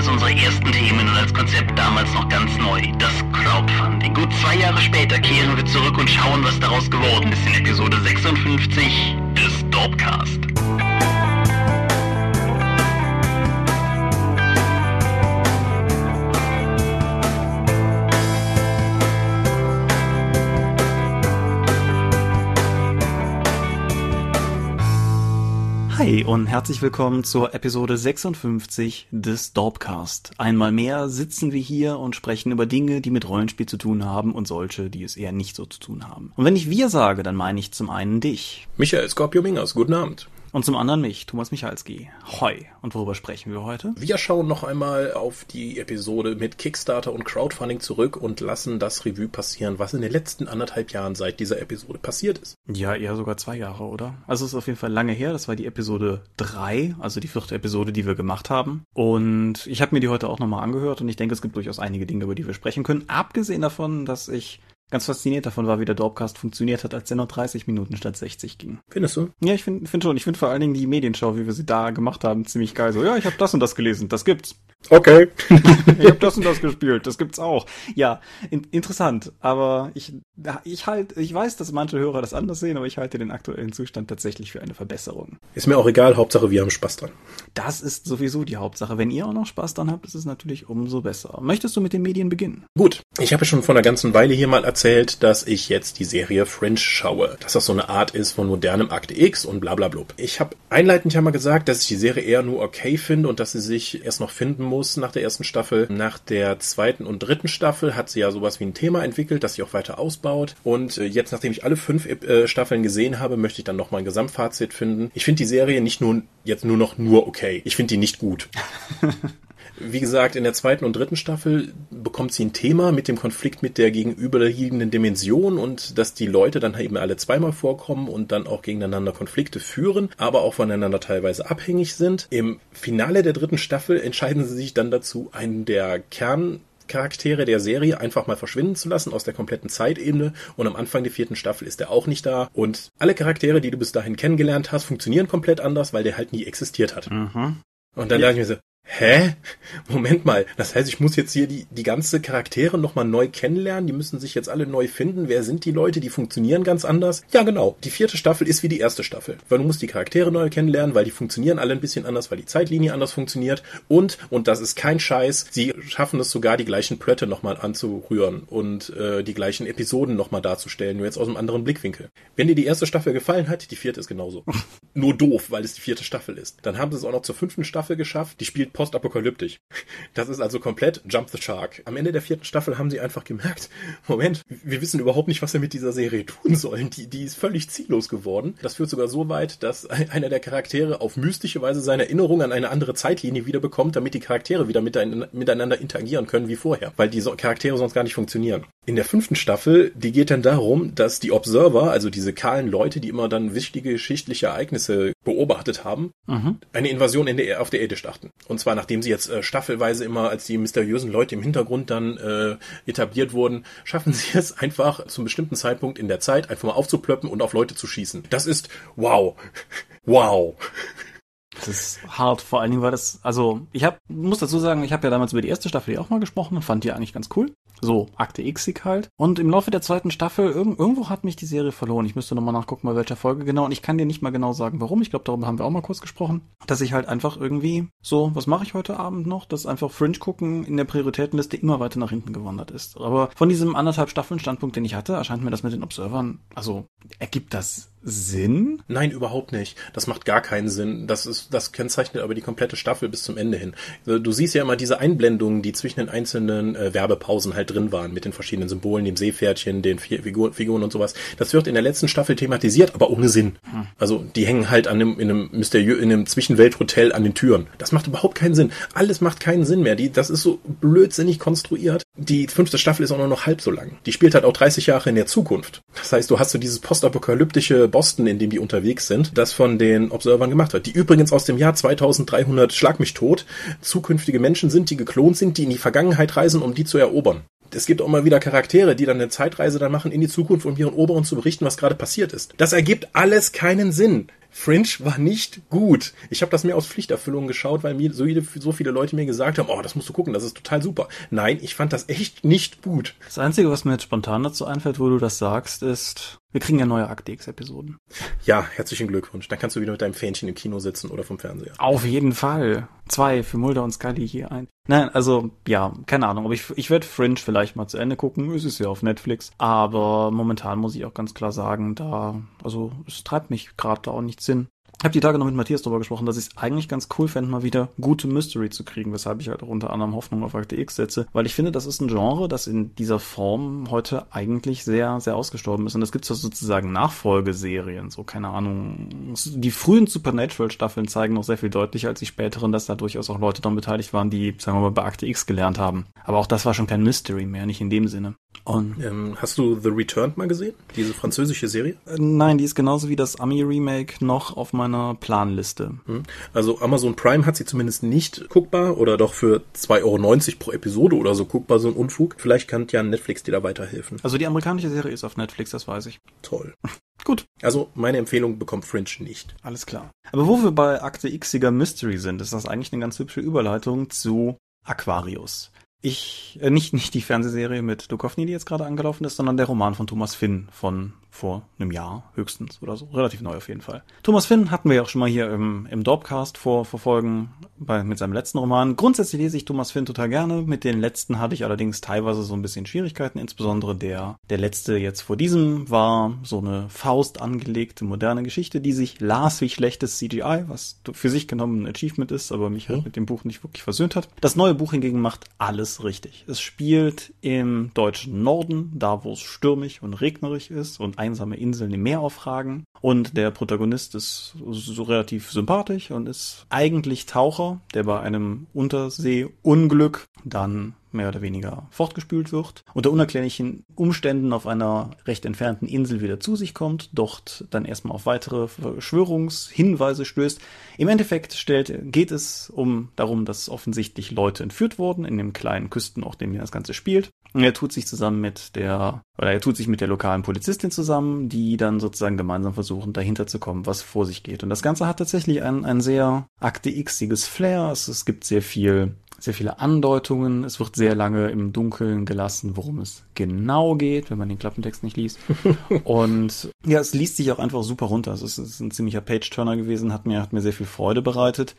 eines unserer ersten Themen und als Konzept damals noch ganz neu, das Crowdfunding. Gut zwei Jahre später kehren wir zurück und schauen, was daraus geworden ist in Episode 56 des Dorpcast. Hi und herzlich willkommen zur Episode 56 des Dorpcast. Einmal mehr sitzen wir hier und sprechen über Dinge, die mit Rollenspiel zu tun haben und solche, die es eher nicht so zu tun haben. Und wenn ich wir sage, dann meine ich zum einen dich. Michael Scorpio Mingers, guten Abend. Und zum anderen mich, Thomas Michalski. Hoi. Und worüber sprechen wir heute? Wir schauen noch einmal auf die Episode mit Kickstarter und Crowdfunding zurück und lassen das Revue passieren, was in den letzten anderthalb Jahren seit dieser Episode passiert ist. Ja, eher sogar zwei Jahre, oder? Also es ist auf jeden Fall lange her. Das war die Episode drei, also die vierte Episode, die wir gemacht haben. Und ich habe mir die heute auch nochmal angehört und ich denke, es gibt durchaus einige Dinge, über die wir sprechen können. Abgesehen davon, dass ich ganz fasziniert davon war, wie der Dorpcast funktioniert hat, als er nur 30 Minuten statt 60 ging. Findest du? Ja, ich finde find schon. Ich finde vor allen Dingen die Medienschau, wie wir sie da gemacht haben, ziemlich geil. So, ja, ich habe das und das gelesen, das gibt's. Okay. ich habe das und das gespielt, das gibt's auch. Ja, in, interessant. Aber ich, ich halt, ich weiß, dass manche Hörer das anders sehen, aber ich halte den aktuellen Zustand tatsächlich für eine Verbesserung. Ist mir auch egal, Hauptsache wir haben Spaß dran. Das ist sowieso die Hauptsache. Wenn ihr auch noch Spaß dran habt, ist es natürlich umso besser. Möchtest du mit den Medien beginnen? Gut. Ich habe schon vor einer ganzen Weile hier mal erzählt, dass ich jetzt die Serie Fringe schaue. Dass das so eine Art ist von modernem Akte X und bla bla bla. Ich habe einleitend ja mal gesagt, dass ich die Serie eher nur okay finde und dass sie sich erst noch finden muss nach der ersten Staffel. Nach der zweiten und dritten Staffel hat sie ja sowas wie ein Thema entwickelt, das sie auch weiter ausbaut. Und äh, jetzt, nachdem ich alle fünf äh, Staffeln gesehen habe, möchte ich dann nochmal ein Gesamtfazit finden. Ich finde die Serie nicht nur jetzt nur noch nur okay. Ich finde die nicht gut. Wie gesagt, in der zweiten und dritten Staffel bekommt sie ein Thema mit dem Konflikt mit der gegenüberliegenden Dimension und dass die Leute dann eben alle zweimal vorkommen und dann auch gegeneinander Konflikte führen, aber auch voneinander teilweise abhängig sind. Im Finale der dritten Staffel entscheiden sie sich dann dazu, einen der Kern Charaktere der Serie einfach mal verschwinden zu lassen aus der kompletten Zeitebene. Und am Anfang der vierten Staffel ist er auch nicht da. Und alle Charaktere, die du bis dahin kennengelernt hast, funktionieren komplett anders, weil der halt nie existiert hat. Mhm. Und dann ja. dachte ich mir so, Hä? Moment mal. Das heißt, ich muss jetzt hier die, die ganze Charaktere nochmal neu kennenlernen. Die müssen sich jetzt alle neu finden. Wer sind die Leute? Die funktionieren ganz anders. Ja, genau. Die vierte Staffel ist wie die erste Staffel. Weil du musst die Charaktere neu kennenlernen, weil die funktionieren alle ein bisschen anders, weil die Zeitlinie anders funktioniert. Und, und das ist kein Scheiß, sie schaffen es sogar, die gleichen Plötte nochmal anzurühren und äh, die gleichen Episoden nochmal darzustellen, nur jetzt aus einem anderen Blickwinkel. Wenn dir die erste Staffel gefallen hat, die vierte ist genauso. nur doof, weil es die vierte Staffel ist. Dann haben sie es auch noch zur fünften Staffel geschafft. Die spielt postapokalyptisch. Das ist also komplett Jump the Shark. Am Ende der vierten Staffel haben sie einfach gemerkt, Moment, wir wissen überhaupt nicht, was wir mit dieser Serie tun sollen. Die, die ist völlig ziellos geworden. Das führt sogar so weit, dass einer der Charaktere auf mystische Weise seine Erinnerung an eine andere Zeitlinie wieder bekommt, damit die Charaktere wieder miteinander interagieren können wie vorher, weil die Charaktere sonst gar nicht funktionieren. In der fünften Staffel, die geht dann darum, dass die Observer, also diese kahlen Leute, die immer dann wichtige geschichtliche Ereignisse beobachtet haben, mhm. eine Invasion in der, auf der Erde starten. Und zwar nachdem sie jetzt äh, staffelweise immer als die mysteriösen Leute im Hintergrund dann äh, etabliert wurden, schaffen sie es einfach zum bestimmten Zeitpunkt in der Zeit einfach mal aufzuplöppen und auf Leute zu schießen. Das ist wow. Wow. Das ist hart. Vor allen Dingen war das, also ich hab, muss dazu sagen, ich habe ja damals über die erste Staffel auch mal gesprochen und fand die eigentlich ganz cool. So, Akte Xig halt. Und im Laufe der zweiten Staffel, irg irgendwo hat mich die Serie verloren. Ich müsste nochmal nachgucken, bei welcher Folge genau. Und ich kann dir nicht mal genau sagen, warum. Ich glaube, darüber haben wir auch mal kurz gesprochen. Dass ich halt einfach irgendwie so, was mache ich heute Abend noch? Dass einfach Fringe gucken in der Prioritätenliste immer weiter nach hinten gewandert ist. Aber von diesem anderthalb Staffeln Standpunkt, den ich hatte, erscheint mir das mit den Observern, also ergibt das Sinn? Nein, überhaupt nicht. Das macht gar keinen Sinn. Das ist, das kennzeichnet aber die komplette Staffel bis zum Ende hin. Du siehst ja immer diese Einblendungen, die zwischen den einzelnen äh, Werbepausen halt drin waren, mit den verschiedenen Symbolen, dem Seepferdchen, den Figur, Figuren und sowas. Das wird in der letzten Staffel thematisiert, aber ohne Sinn. Hm. Also, die hängen halt an einem, in einem mysteriö in einem Zwischenwelthotel an den Türen. Das macht überhaupt keinen Sinn. Alles macht keinen Sinn mehr. Die, das ist so blödsinnig konstruiert. Die fünfte Staffel ist auch nur noch halb so lang. Die spielt halt auch 30 Jahre in der Zukunft. Das heißt, du hast so dieses postapokalyptische Boston, in dem die unterwegs sind, das von den Observern gemacht wird. Die übrigens aus dem Jahr 2300 Schlag mich tot zukünftige Menschen sind, die geklont sind, die in die Vergangenheit reisen, um die zu erobern es gibt auch immer wieder Charaktere, die dann eine Zeitreise dann machen in die Zukunft, um ihren Oberen zu berichten, was gerade passiert ist. Das ergibt alles keinen Sinn. Fringe war nicht gut. Ich habe das mir aus Pflichterfüllung geschaut, weil mir so, jede, so viele Leute mir gesagt haben, oh, das musst du gucken, das ist total super. Nein, ich fand das echt nicht gut. Das Einzige, was mir jetzt spontan dazu einfällt, wo du das sagst, ist, wir kriegen ja neue Aktix-Episoden. Ja, herzlichen Glückwunsch. Dann kannst du wieder mit deinem Fähnchen im Kino sitzen oder vom Fernseher. Auf jeden Fall. Zwei für Mulder und Scully hier ein. Nein, also, ja, keine Ahnung. Aber ich, ich werde Fringe vielleicht mal zu Ende gucken. Es ist ja auf Netflix. Aber momentan muss ich auch ganz klar sagen, da, also, es treibt mich gerade da auch nicht 16. Habe die Tage noch mit Matthias darüber gesprochen, dass ich es eigentlich ganz cool fände, mal wieder gute Mystery zu kriegen, weshalb ich halt auch unter anderem Hoffnung auf Akte X setze, weil ich finde, das ist ein Genre, das in dieser Form heute eigentlich sehr, sehr ausgestorben ist. Und es gibt so sozusagen Nachfolgeserien, so keine Ahnung. Die frühen Supernatural-Staffeln zeigen noch sehr viel deutlicher als die späteren, dass da durchaus auch Leute daran beteiligt waren, die, sagen wir mal, bei Akte X gelernt haben. Aber auch das war schon kein Mystery mehr, nicht in dem Sinne. Und ähm, hast du The Returned mal gesehen? Diese französische Serie? Äh, nein, die ist genauso wie das Ami-Remake noch auf meiner Planliste. Hm. Also Amazon Prime hat sie zumindest nicht guckbar oder doch für 2,90 Euro pro Episode oder so guckbar, so ein Unfug. Vielleicht kann ja Netflix dir da weiterhelfen. Also die amerikanische Serie ist auf Netflix, das weiß ich. Toll. Gut. Also meine Empfehlung bekommt Fringe nicht. Alles klar. Aber wo wir bei Akte Xiger Mystery sind, ist das eigentlich eine ganz hübsche Überleitung zu Aquarius. Ich, äh, nicht, nicht die Fernsehserie mit Duchovny, die jetzt gerade angelaufen ist, sondern der Roman von Thomas Finn von vor einem Jahr höchstens oder so. Relativ neu auf jeden Fall. Thomas Finn hatten wir ja auch schon mal hier im, im Dorpcast vor, vor Folgen bei, mit seinem letzten Roman. Grundsätzlich lese ich Thomas Finn total gerne. Mit den letzten hatte ich allerdings teilweise so ein bisschen Schwierigkeiten. Insbesondere der, der letzte jetzt vor diesem war so eine Faust angelegte moderne Geschichte, die sich las wie schlechtes CGI, was für sich genommen ein Achievement ist, aber mich halt mit dem Buch nicht wirklich versöhnt hat. Das neue Buch hingegen macht alles richtig. Es spielt im deutschen Norden, da wo es stürmig und regnerisch ist und einsame Inseln im Meer aufragen. Und der Protagonist ist so relativ sympathisch und ist eigentlich Taucher, der bei einem Unterseeunglück dann mehr oder weniger fortgespült wird, unter unerklärlichen Umständen auf einer recht entfernten Insel wieder zu sich kommt, dort dann erstmal auf weitere Verschwörungshinweise stößt. Im Endeffekt stellt, geht es um darum, dass offensichtlich Leute entführt wurden in dem kleinen Küstenort, in dem das Ganze spielt. Und er tut sich zusammen mit der, oder er tut sich mit der lokalen Polizistin zusammen, die dann sozusagen gemeinsam versuchen, dahinter zu kommen, was vor sich geht. Und das Ganze hat tatsächlich ein, ein sehr Akte X-iges Flair. Es, es gibt sehr viel sehr viele Andeutungen. Es wird sehr lange im Dunkeln gelassen, worum es genau geht, wenn man den Klappentext nicht liest. Und ja, es liest sich auch einfach super runter. Es ist, es ist ein ziemlicher Page-Turner gewesen, hat mir, hat mir sehr viel Freude bereitet.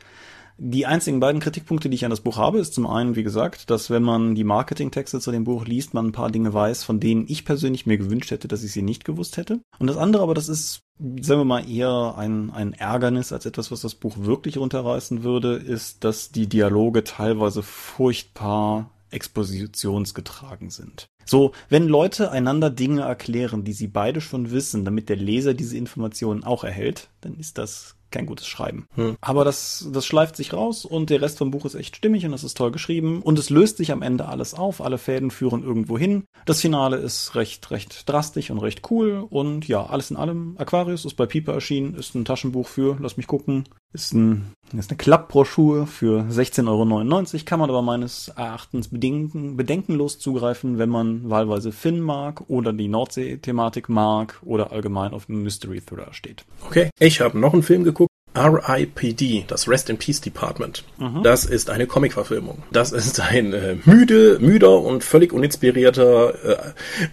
Die einzigen beiden Kritikpunkte, die ich an das Buch habe, ist zum einen, wie gesagt, dass wenn man die Marketingtexte zu dem Buch liest, man ein paar Dinge weiß, von denen ich persönlich mir gewünscht hätte, dass ich sie nicht gewusst hätte. Und das andere aber, das ist, sagen wir mal, eher ein, ein Ärgernis als etwas, was das Buch wirklich runterreißen würde, ist, dass die Dialoge teilweise furchtbar expositionsgetragen sind. So, wenn Leute einander Dinge erklären, die sie beide schon wissen, damit der Leser diese Informationen auch erhält, dann ist das kein gutes Schreiben. Hm. Aber das, das schleift sich raus und der Rest vom Buch ist echt stimmig und es ist toll geschrieben und es löst sich am Ende alles auf, alle Fäden führen irgendwo hin. Das Finale ist recht, recht drastisch und recht cool und ja, alles in allem. Aquarius ist bei Piper erschienen, ist ein Taschenbuch für, lass mich gucken, ist, ein, ist eine Klappbroschur für 16,99 Euro, kann man aber meines Erachtens bedenken, bedenkenlos zugreifen, wenn man wahlweise Finn mag oder die Nordsee-Thematik mag oder allgemein auf Mystery Thriller steht. Okay, ich habe noch einen Film geguckt. RIPD, das Rest in Peace Department. Mhm. Das ist eine Comic-Verfilmung. Das ist ein äh, müde, müder und völlig uninspirierter, äh,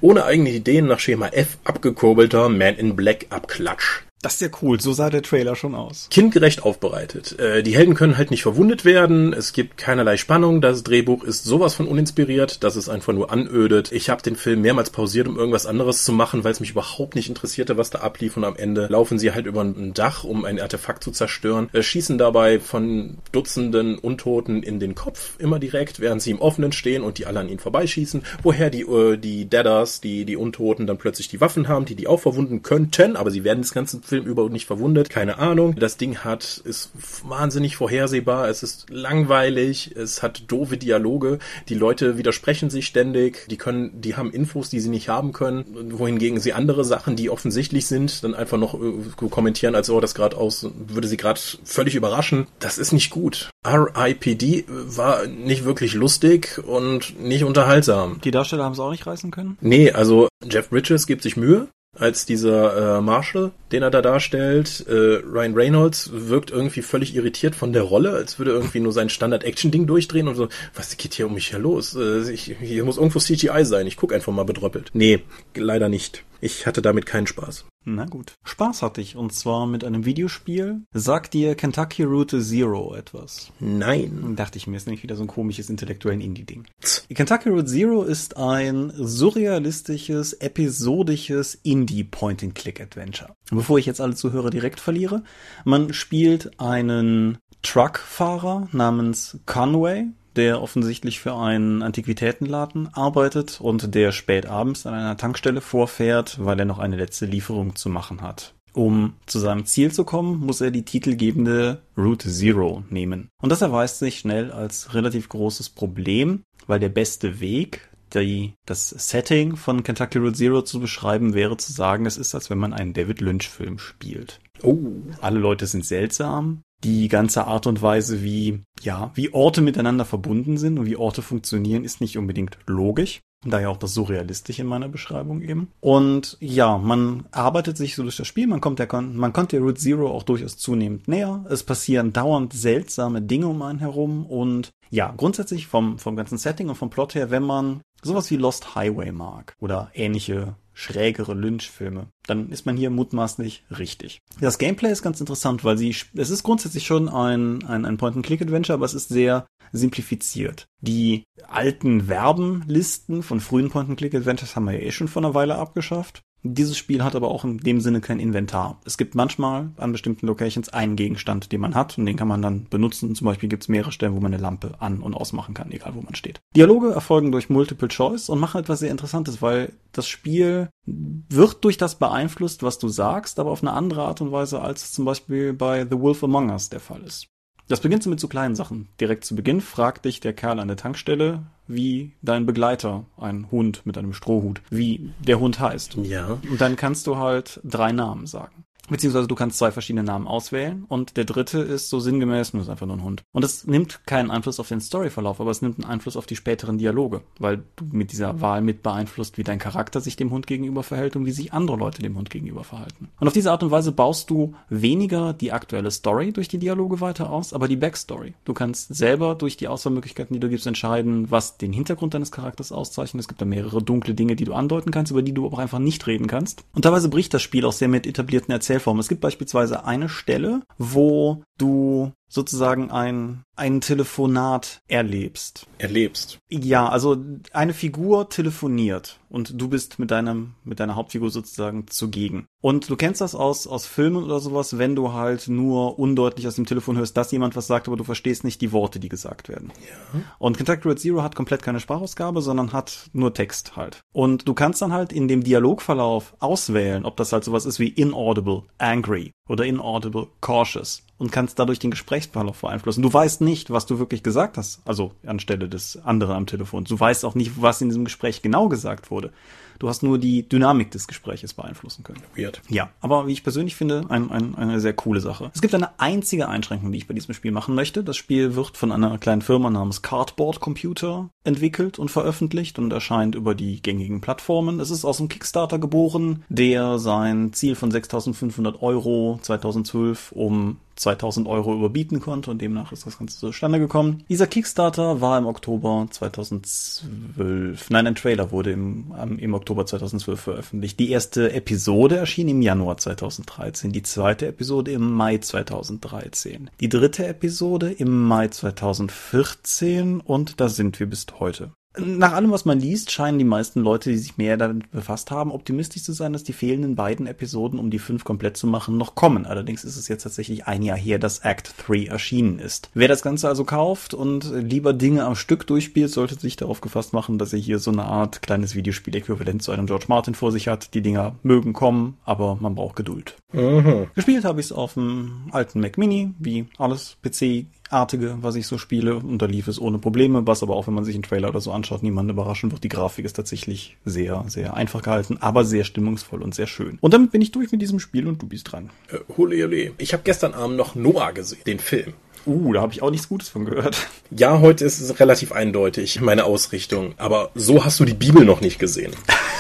ohne eigene Ideen nach Schema F abgekurbelter Man in Black Abklatsch. Das ist ja cool, so sah der Trailer schon aus. Kindgerecht aufbereitet. Äh, die Helden können halt nicht verwundet werden, es gibt keinerlei Spannung, das Drehbuch ist sowas von uninspiriert, dass es einfach nur anödet. Ich habe den Film mehrmals pausiert, um irgendwas anderes zu machen, weil es mich überhaupt nicht interessierte, was da ablief und am Ende laufen sie halt über ein Dach, um ein Artefakt zu zerstören, äh, schießen dabei von Dutzenden Untoten in den Kopf, immer direkt, während sie im Offenen stehen und die alle an ihnen vorbeischießen, woher die, äh, die Deaders, die, die Untoten dann plötzlich die Waffen haben, die die auch verwunden könnten, aber sie werden das ganze Film über nicht verwundet, keine Ahnung. Das Ding hat, ist wahnsinnig vorhersehbar, es ist langweilig, es hat doofe Dialoge, die Leute widersprechen sich ständig, die können, die haben Infos, die sie nicht haben können, wohingegen sie andere Sachen, die offensichtlich sind, dann einfach noch äh, kommentieren, als oh, das gerade aus, würde sie gerade völlig überraschen. Das ist nicht gut. R.I.P.D. war nicht wirklich lustig und nicht unterhaltsam. Die Darsteller haben es auch nicht reißen können? Nee, also Jeff Bridges gibt sich Mühe, als dieser äh, Marshall, den er da darstellt. Äh, Ryan Reynolds wirkt irgendwie völlig irritiert von der Rolle, als würde irgendwie nur sein Standard-Action-Ding durchdrehen und so, was geht hier um mich her los? Äh, ich, hier muss irgendwo CGI sein. Ich guck einfach mal bedröppelt. Nee, leider nicht. Ich hatte damit keinen Spaß. Na gut. Spaß hatte ich, und zwar mit einem Videospiel. Sagt dir Kentucky Route Zero etwas? Nein. Dachte ich mir, ist nämlich wieder so ein komisches intellektuellen Indie-Ding. Kentucky Route Zero ist ein surrealistisches, episodisches Indie-Point-and-Click-Adventure. Bevor ich jetzt alle Zuhörer direkt verliere, man spielt einen Truckfahrer namens Conway, der offensichtlich für einen Antiquitätenladen arbeitet und der spät abends an einer Tankstelle vorfährt, weil er noch eine letzte Lieferung zu machen hat. Um zu seinem Ziel zu kommen, muss er die titelgebende Route Zero nehmen. Und das erweist sich schnell als relativ großes Problem, weil der beste Weg, die, das Setting von Kentucky Route Zero zu beschreiben, wäre zu sagen, es ist, als wenn man einen David Lynch-Film spielt. Oh. Alle Leute sind seltsam. Die ganze Art und Weise, wie, ja, wie Orte miteinander verbunden sind und wie Orte funktionieren, ist nicht unbedingt logisch. Daher auch das Surrealistische in meiner Beschreibung eben. Und ja, man arbeitet sich so durch das Spiel, man kommt der, man kommt der Route Zero auch durchaus zunehmend näher. Es passieren dauernd seltsame Dinge um einen herum und ja, grundsätzlich vom, vom ganzen Setting und vom Plot her, wenn man sowas wie Lost Highway mag oder ähnliche schrägere Lynch-Filme, dann ist man hier mutmaßlich richtig. Das Gameplay ist ganz interessant, weil sie, es ist grundsätzlich schon ein, ein, ein Point-and-Click-Adventure, aber es ist sehr simplifiziert. Die alten Verbenlisten von frühen Point-and-Click-Adventures haben wir ja eh schon vor einer Weile abgeschafft. Dieses Spiel hat aber auch in dem Sinne kein Inventar. Es gibt manchmal an bestimmten Locations einen Gegenstand, den man hat und den kann man dann benutzen. Zum Beispiel gibt es mehrere Stellen, wo man eine Lampe an- und ausmachen kann, egal wo man steht. Dialoge erfolgen durch Multiple Choice und machen etwas sehr Interessantes, weil das Spiel wird durch das beeinflusst, was du sagst, aber auf eine andere Art und Weise, als es zum Beispiel bei The Wolf Among Us der Fall ist. Das beginnt mit so kleinen Sachen. Direkt zu Beginn fragt dich der Kerl an der Tankstelle, wie dein Begleiter, ein Hund mit einem Strohhut, wie der Hund heißt. Ja. Und dann kannst du halt drei Namen sagen. Beziehungsweise du kannst zwei verschiedene Namen auswählen und der dritte ist so sinngemäß, nur ist einfach nur ein Hund. Und das nimmt keinen Einfluss auf den Storyverlauf, aber es nimmt einen Einfluss auf die späteren Dialoge, weil du mit dieser Wahl mit beeinflusst, wie dein Charakter sich dem Hund gegenüber verhält und wie sich andere Leute dem Hund gegenüber verhalten. Und auf diese Art und Weise baust du weniger die aktuelle Story durch die Dialoge weiter aus, aber die Backstory. Du kannst selber durch die Auswahlmöglichkeiten, die du gibst, entscheiden, was den Hintergrund deines Charakters auszeichnet. Es gibt da mehrere dunkle Dinge, die du andeuten kannst, über die du auch einfach nicht reden kannst. Und teilweise bricht das Spiel auch sehr mit etablierten Erzählformen. Es gibt beispielsweise eine Stelle, wo du sozusagen ein, ein Telefonat erlebst. Erlebst. Ja, also eine Figur telefoniert und du bist mit deinem, mit deiner Hauptfigur sozusagen zugegen. Und du kennst das aus, aus Filmen oder sowas, wenn du halt nur undeutlich aus dem Telefon hörst, dass jemand was sagt, aber du verstehst nicht die Worte, die gesagt werden. Ja. Und Kentucky Road Zero hat komplett keine Sprachausgabe, sondern hat nur Text halt. Und du kannst dann halt in dem Dialogverlauf auswählen, ob das halt sowas ist wie inaudible, angry oder inaudible, cautious und kannst dadurch den Gesprächsverlauf beeinflussen. Du weißt nicht, was du wirklich gesagt hast, also anstelle des anderen am Telefon. Du weißt auch nicht, was in diesem Gespräch genau gesagt wurde. Du hast nur die Dynamik des Gespräches beeinflussen können. Weird. Ja, aber wie ich persönlich finde, ein, ein, eine sehr coole Sache. Es gibt eine einzige Einschränkung, die ich bei diesem Spiel machen möchte. Das Spiel wird von einer kleinen Firma namens Cardboard Computer entwickelt und veröffentlicht und erscheint über die gängigen Plattformen. Es ist aus dem Kickstarter geboren, der sein Ziel von 6.500 Euro 2012 um 2000 Euro überbieten konnte und demnach ist das Ganze zustande gekommen. Dieser Kickstarter war im Oktober 2012, nein, ein Trailer wurde im, im Oktober 2012 veröffentlicht. Die erste Episode erschien im Januar 2013, die zweite Episode im Mai 2013, die dritte Episode im Mai 2014 und da sind wir bis heute. Nach allem, was man liest, scheinen die meisten Leute, die sich mehr damit befasst haben, optimistisch zu sein, dass die fehlenden beiden Episoden, um die fünf komplett zu machen, noch kommen. Allerdings ist es jetzt tatsächlich ein Jahr her, dass Act 3 erschienen ist. Wer das Ganze also kauft und lieber Dinge am Stück durchspielt, sollte sich darauf gefasst machen, dass er hier so eine Art kleines Videospiel-Äquivalent zu einem George Martin vor sich hat. Die Dinger mögen kommen, aber man braucht Geduld. Mhm. Gespielt habe ich es auf dem alten Mac Mini, wie alles PC artige, was ich so spiele, und da lief es ohne Probleme, was aber auch, wenn man sich einen Trailer oder so anschaut, niemanden überraschen wird. Die Grafik ist tatsächlich sehr, sehr einfach gehalten, aber sehr stimmungsvoll und sehr schön. Und damit bin ich durch mit diesem Spiel und du bist dran. Äh, hole, hole. Ich habe gestern Abend noch Noah gesehen, den Film. Uh, da habe ich auch nichts Gutes von gehört. Ja, heute ist es relativ eindeutig, meine Ausrichtung. Aber so hast du die Bibel noch nicht gesehen.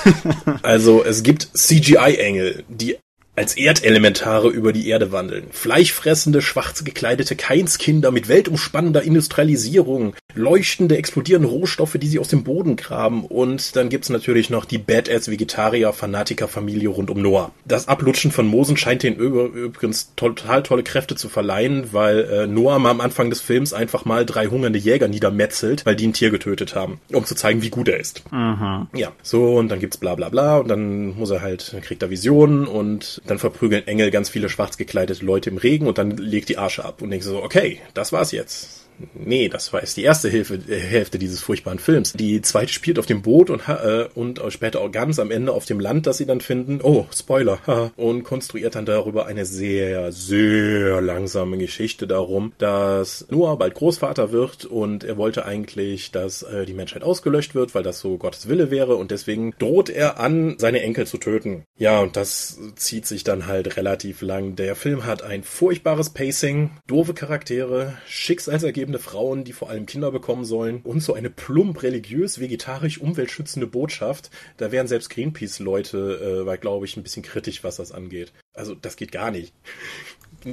also es gibt CGI-Engel, die als Erdelementare über die Erde wandeln. Fleischfressende, schwarz gekleidete Keinskinder mit weltumspannender Industrialisierung, leuchtende, explodierende Rohstoffe, die sie aus dem Boden graben. Und dann gibt's natürlich noch die Badass-Vegetarier-Fanatiker-Familie rund um Noah. Das Ablutschen von Mosen scheint den übrigens total tolle Kräfte zu verleihen, weil äh, Noah mal am Anfang des Films einfach mal drei hungernde Jäger niedermetzelt, weil die ein Tier getötet haben, um zu zeigen, wie gut er ist. Mhm. Ja, so, und dann gibt's bla bla bla und dann muss er halt, dann kriegt er Visionen und dann verprügeln Engel ganz viele schwarz gekleidete Leute im Regen und dann legt die Arsche ab und denkst so, okay, das war's jetzt. Nee, das war erst die erste Hilfe, äh, Hälfte dieses furchtbaren Films. Die zweite spielt auf dem Boot und, äh, und später auch ganz am Ende auf dem Land, das sie dann finden. Oh, Spoiler. Und konstruiert dann darüber eine sehr, sehr langsame Geschichte darum, dass Noah bald Großvater wird und er wollte eigentlich, dass äh, die Menschheit ausgelöscht wird, weil das so Gottes Wille wäre und deswegen droht er an, seine Enkel zu töten. Ja, und das zieht sich dann halt relativ lang. Der Film hat ein furchtbares Pacing, doofe Charaktere, schicksalsergebende Frauen, die vor allem Kinder bekommen sollen und so eine plump religiös, vegetarisch, umweltschützende Botschaft. Da wären selbst Greenpeace-Leute, äh, glaube ich, ein bisschen kritisch, was das angeht. Also das geht gar nicht.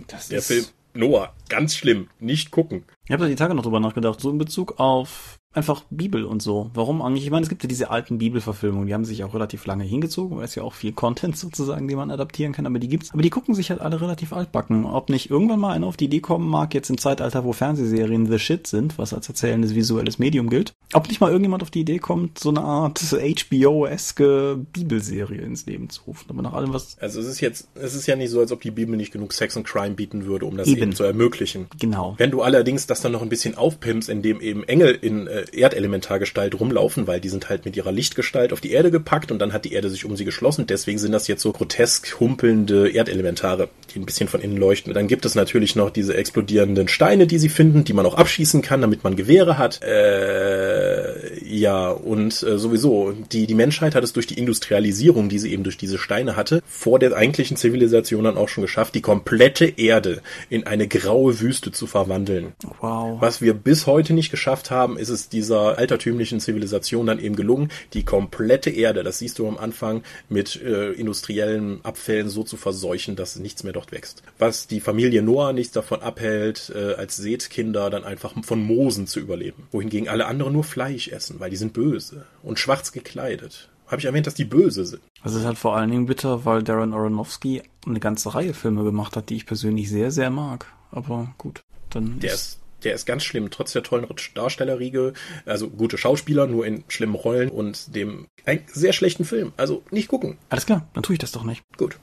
Das Der ist- Film Noah, ganz schlimm, nicht gucken. Ich habe da die Tage noch drüber nachgedacht, so in Bezug auf einfach Bibel und so. Warum eigentlich? Ich meine, es gibt ja diese alten Bibelverfilmungen, die haben sich auch relativ lange hingezogen, weil es ja auch viel Content sozusagen, den man adaptieren kann, aber die gibt's. Aber die gucken sich halt alle relativ altbacken. Ob nicht irgendwann mal einer auf die Idee kommen mag, jetzt im Zeitalter, wo Fernsehserien the shit sind, was als erzählendes visuelles Medium gilt, ob nicht mal irgendjemand auf die Idee kommt, so eine Art HBO-eske Bibelserie ins Leben zu rufen. Aber nach allem, was Also es ist jetzt, es ist ja nicht so, als ob die Bibel nicht genug Sex und Crime bieten würde, um das Eben. eben, zu ermöglichen. genau. Wenn du allerdings das dann noch ein bisschen aufpimpst, indem eben Engel in äh, Erdelementargestalt rumlaufen, weil die sind halt mit ihrer Lichtgestalt auf die Erde gepackt und dann hat die Erde sich um sie geschlossen. Deswegen sind das jetzt so grotesk humpelnde Erdelementare, die ein bisschen von innen leuchten. Dann gibt es natürlich noch diese explodierenden Steine, die sie finden, die man auch abschießen kann, damit man Gewehre hat. Äh, ja, und äh, sowieso, die, die Menschheit hat es durch die Industrialisierung, die sie eben durch diese Steine hatte, vor der eigentlichen Zivilisation dann auch schon geschafft, die komplette Erde in eine graue Wüste zu verwandeln. Wow. Was wir bis heute nicht geschafft haben, ist es dieser altertümlichen Zivilisation dann eben gelungen, die komplette Erde, das siehst du am Anfang, mit äh, industriellen Abfällen so zu verseuchen, dass nichts mehr dort wächst. Was die Familie Noah nichts davon abhält, äh, als Seetkinder dann einfach von Moosen zu überleben. Wohingegen alle anderen nur Fleisch essen, weil die sind böse und schwarz gekleidet. Habe ich erwähnt, dass die böse sind? Also es ist halt vor allen Dingen bitter, weil Darren Aronofsky eine ganze Reihe Filme gemacht hat, die ich persönlich sehr, sehr mag. Aber gut, dann Der ist, der ist ganz schlimm, trotz der tollen Darstellerriege. Also gute Schauspieler, nur in schlimmen Rollen und dem ein sehr schlechten Film. Also nicht gucken. alles klar, dann tue ich das doch nicht. Gut.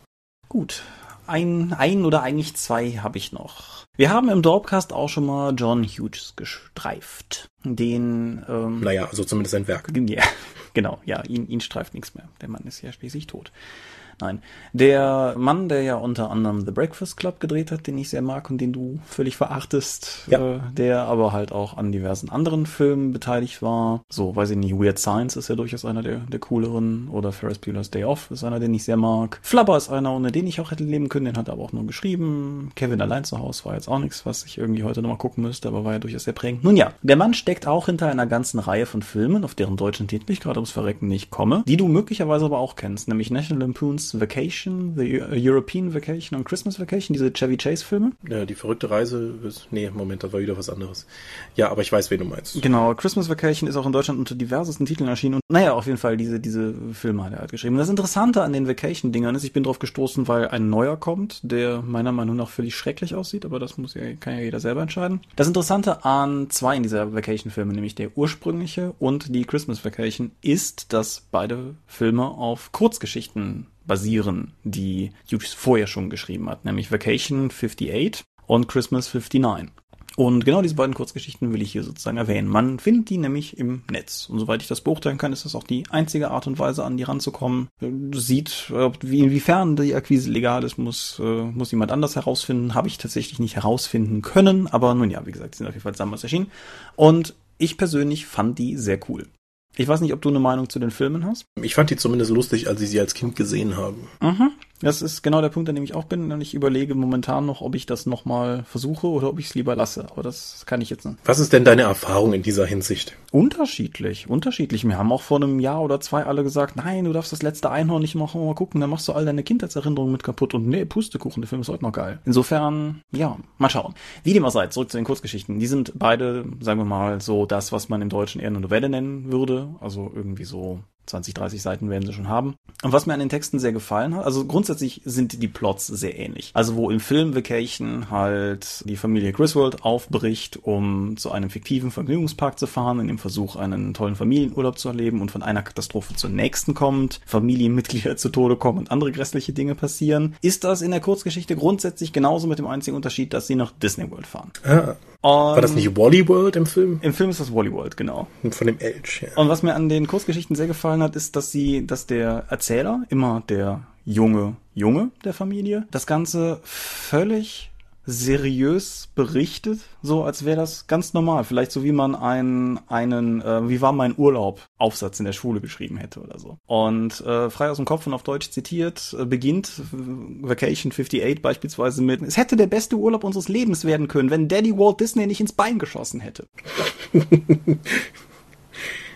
Gut, ein, ein oder eigentlich zwei habe ich noch. Wir haben im Dorpcast auch schon mal John Hughes gestreift. Den, ähm, Naja, also zumindest sein Werk. Ja, genau, ja, ihn, ihn streift nichts mehr. Der Mann ist ja schließlich tot. Nein. Der Mann, der ja unter anderem The Breakfast Club gedreht hat, den ich sehr mag und den du völlig verachtest, Ja. äh, der aber halt auch an diversen anderen Filmen beteiligt war. So, weiß ich nicht, Weird Science ist ja durchaus einer der, der cooleren oder Ferris Bueller's Day Off ist einer, den ich sehr mag. Flubber ist einer, ohne den ich auch hätte leben können, den hat er aber auch nur geschrieben. Kevin allein zu Hause war jetzt auch nichts, was ich irgendwie heute nochmal gucken müsste, aber war ja durchaus sehr prägend. Nun ja, der Mann steckt auch hinter einer ganzen Reihe von Filmen, auf deren deutschen Titel ich gerade ums Verrecken nicht komme, die du möglicherweise aber auch kennst, nämlich National Lampoon's Vacation, The European Vacation und Christmas Vacation, diese Chevy Chase Filme. Äh, die verrückte Reise ist. Nee, Moment, das war wieder was anderes. Ja, aber ich weiß, wen du meinst. Genau, Christmas Vacation ist auch in Deutschland unter diversesten Titeln erschienen und naja, auf jeden Fall diese, diese Filme hat er halt geschrieben. Das Interessante an den Vacation-Dingern ist, ich bin drauf gestoßen, weil ein neuer kommt, der meiner Meinung nach völlig schrecklich aussieht, aber das muss ja, kann ja jeder selber entscheiden. Das Interessante an zwei in dieser Vacation-Filme, nämlich der ursprüngliche und die Christmas Vacation, ist, dass beide Filme auf Kurzgeschichten basieren, die Hughes vorher schon geschrieben hat, nämlich Vacation 58 und Christmas 59. Und genau diese beiden Kurzgeschichten will ich hier sozusagen erwähnen. Man findet die nämlich im Netz. Und soweit ich das beurteilen kann, ist das auch die einzige Art und Weise, an die ranzukommen. Du Sieht, wie, inwiefern die Akquise legal ist, muss, äh, muss jemand anders herausfinden. Habe ich tatsächlich nicht herausfinden können. Aber nun ja, wie gesagt, sind auf jeden Fall damals erschienen. Und ich persönlich fand die sehr cool. Ich weiß nicht, ob du eine Meinung zu den Filmen hast. Ich fand die zumindest lustig, als ich sie als Kind gesehen habe. Mhm. Das ist genau der Punkt, an dem ich auch bin. Und ich überlege momentan noch, ob ich das nochmal versuche oder ob ich es lieber lasse. Aber das kann ich jetzt nicht. Was ist denn deine Erfahrung in dieser Hinsicht? Unterschiedlich, unterschiedlich. Wir haben auch vor einem Jahr oder zwei alle gesagt, nein, du darfst das letzte Einhorn nicht machen, mal gucken, dann machst du all deine Kindheitserinnerungen mit kaputt. Und nee, Pustekuchen, der Film ist heute noch geil. Insofern, ja, mal schauen. Wie dem auch sei, zurück zu den Kurzgeschichten. Die sind beide, sagen wir mal, so das, was man im Deutschen eher eine Novelle nennen würde. Also irgendwie so 20, 30 Seiten werden sie schon haben. Und was mir an den Texten sehr gefallen hat, also grundsätzlich sind die Plots sehr ähnlich. Also wo im Film Vacation halt die Familie Griswold aufbricht, um zu einem fiktiven Vergnügungspark zu fahren, in dem Versuch, einen tollen Familienurlaub zu erleben und von einer Katastrophe zur nächsten kommt, Familienmitglieder zu Tode kommen und andere grässliche Dinge passieren, ist das in der Kurzgeschichte grundsätzlich genauso mit dem einzigen Unterschied, dass sie nach Disney World fahren. Ah, war das nicht Wally World im Film? Im Film ist das Wally World, genau. Von dem Elch, ja. Und was mir an den Kurzgeschichten sehr gefallen hat, ist, dass sie, dass der Erzähler, immer der junge Junge der Familie, das Ganze völlig seriös berichtet, so als wäre das ganz normal. Vielleicht so wie man einen, einen äh, wie war mein Urlaub Aufsatz in der Schule geschrieben hätte oder so. Und äh, frei aus dem Kopf und auf Deutsch zitiert äh, beginnt Vacation 58 beispielsweise mit, es hätte der beste Urlaub unseres Lebens werden können, wenn Daddy Walt Disney nicht ins Bein geschossen hätte.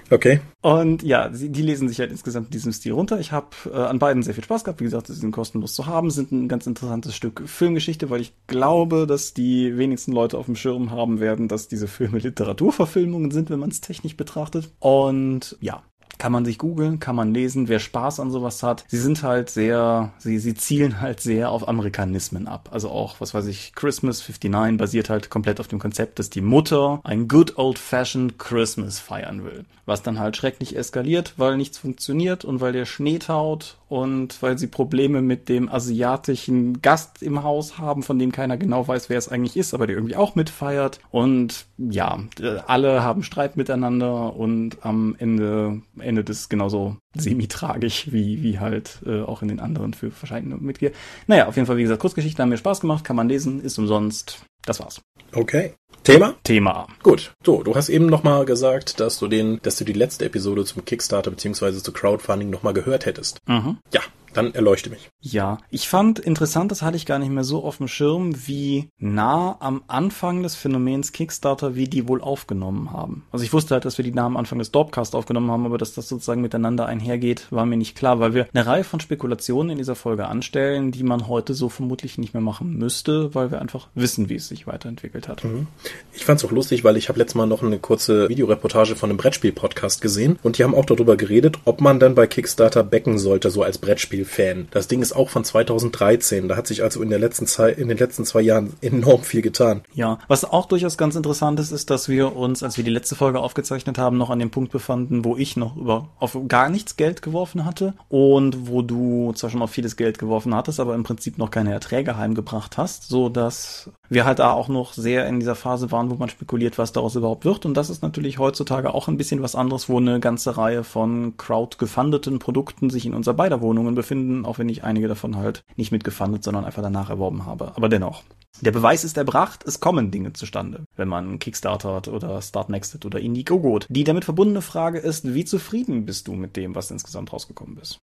Okay. Und ja, die lesen sich halt insgesamt in diesem Stil runter. Ich habe äh, an beiden sehr viel Spaß gehabt. Wie gesagt, sie sind kostenlos zu haben, sind ein ganz interessantes Stück Filmgeschichte, weil ich glaube, dass die wenigsten Leute auf dem Schirm haben werden, dass diese Filme Literaturverfilmungen sind, wenn man es technisch betrachtet. Und ja, kann man sich googeln, kann man lesen, wer Spaß an sowas hat. Sie sind halt sehr, sie, sie zielen halt sehr auf Amerikanismen ab. Also auch, was weiß ich, Christmas 59 basiert halt komplett auf dem Konzept, dass die Mutter ein good old fashioned Christmas feiern will. Was dann halt schrecklich eskaliert, weil nichts funktioniert und weil der Schnee taut und weil sie Probleme mit dem asiatischen Gast im Haus haben, von dem keiner genau weiß, wer es eigentlich ist, aber der irgendwie auch mitfeiert. Und ja, alle haben Streit miteinander und am Ende endet es genauso semi-tragisch wie, wie halt äh, auch in den anderen für wahrscheinlich Mitglieder. Naja, auf jeden Fall, wie gesagt, Kurzgeschichten haben mir Spaß gemacht, kann man lesen, ist umsonst. Das war's. Okay. Thema? Thema. Gut. So, du hast eben nochmal gesagt, dass du den, dass du die letzte Episode zum Kickstarter beziehungsweise zu Crowdfunding nochmal gehört hättest. Mhm. Ja, dann erleuchte mich. Ja, ich fand interessant, das hatte ich gar nicht mehr so auf dem Schirm, wie nah am Anfang des Phänomens Kickstarter wir die wohl aufgenommen haben. Also ich wusste halt, dass wir die nah am Anfang des Dorpcast aufgenommen haben, aber dass das sozusagen miteinander einhergeht, war mir nicht klar, weil wir eine Reihe von Spekulationen in dieser Folge anstellen, die man heute so vermutlich nicht mehr machen müsste, weil wir einfach wissen, wie es sich weiterentwickelt hat. Mhm. Ich fand's auch lustig, weil ich habe letztes Mal noch eine kurze Videoreportage von einem Brettspiel-Podcast gesehen und die haben auch darüber geredet, ob man dann bei Kickstarter backen sollte, so als Brettspiel Fan. Das Ding ist auch von 2013. Da hat sich also in der letzten Zeit, in den letzten zwei Jahren enorm viel getan. Ja, was auch durchaus ganz interessant ist, ist, dass wir uns, als wir die letzte Folge aufgezeichnet haben, noch an dem Punkt befanden, wo ich noch über auf gar nichts Geld geworfen hatte und wo du zwar schon auf vieles Geld geworfen hattest, aber im Prinzip noch keine Erträge heimgebracht hast, so dass wir halt da auch noch sehr in dieser Phase waren, wo man spekuliert, was daraus überhaupt wird. Und das ist natürlich heutzutage auch ein bisschen was anderes, wo eine ganze Reihe von crowd-gefundeten Produkten sich in unserer beider Wohnungen befinden, auch wenn ich einige davon halt nicht mitgefundet, sondern einfach danach erworben habe. Aber dennoch. Der Beweis ist erbracht, es kommen Dinge zustande, wenn man Kickstarter hat oder Startnexted oder Indiegogo. hat. Die damit verbundene Frage ist, wie zufrieden bist du mit dem, was insgesamt rausgekommen ist?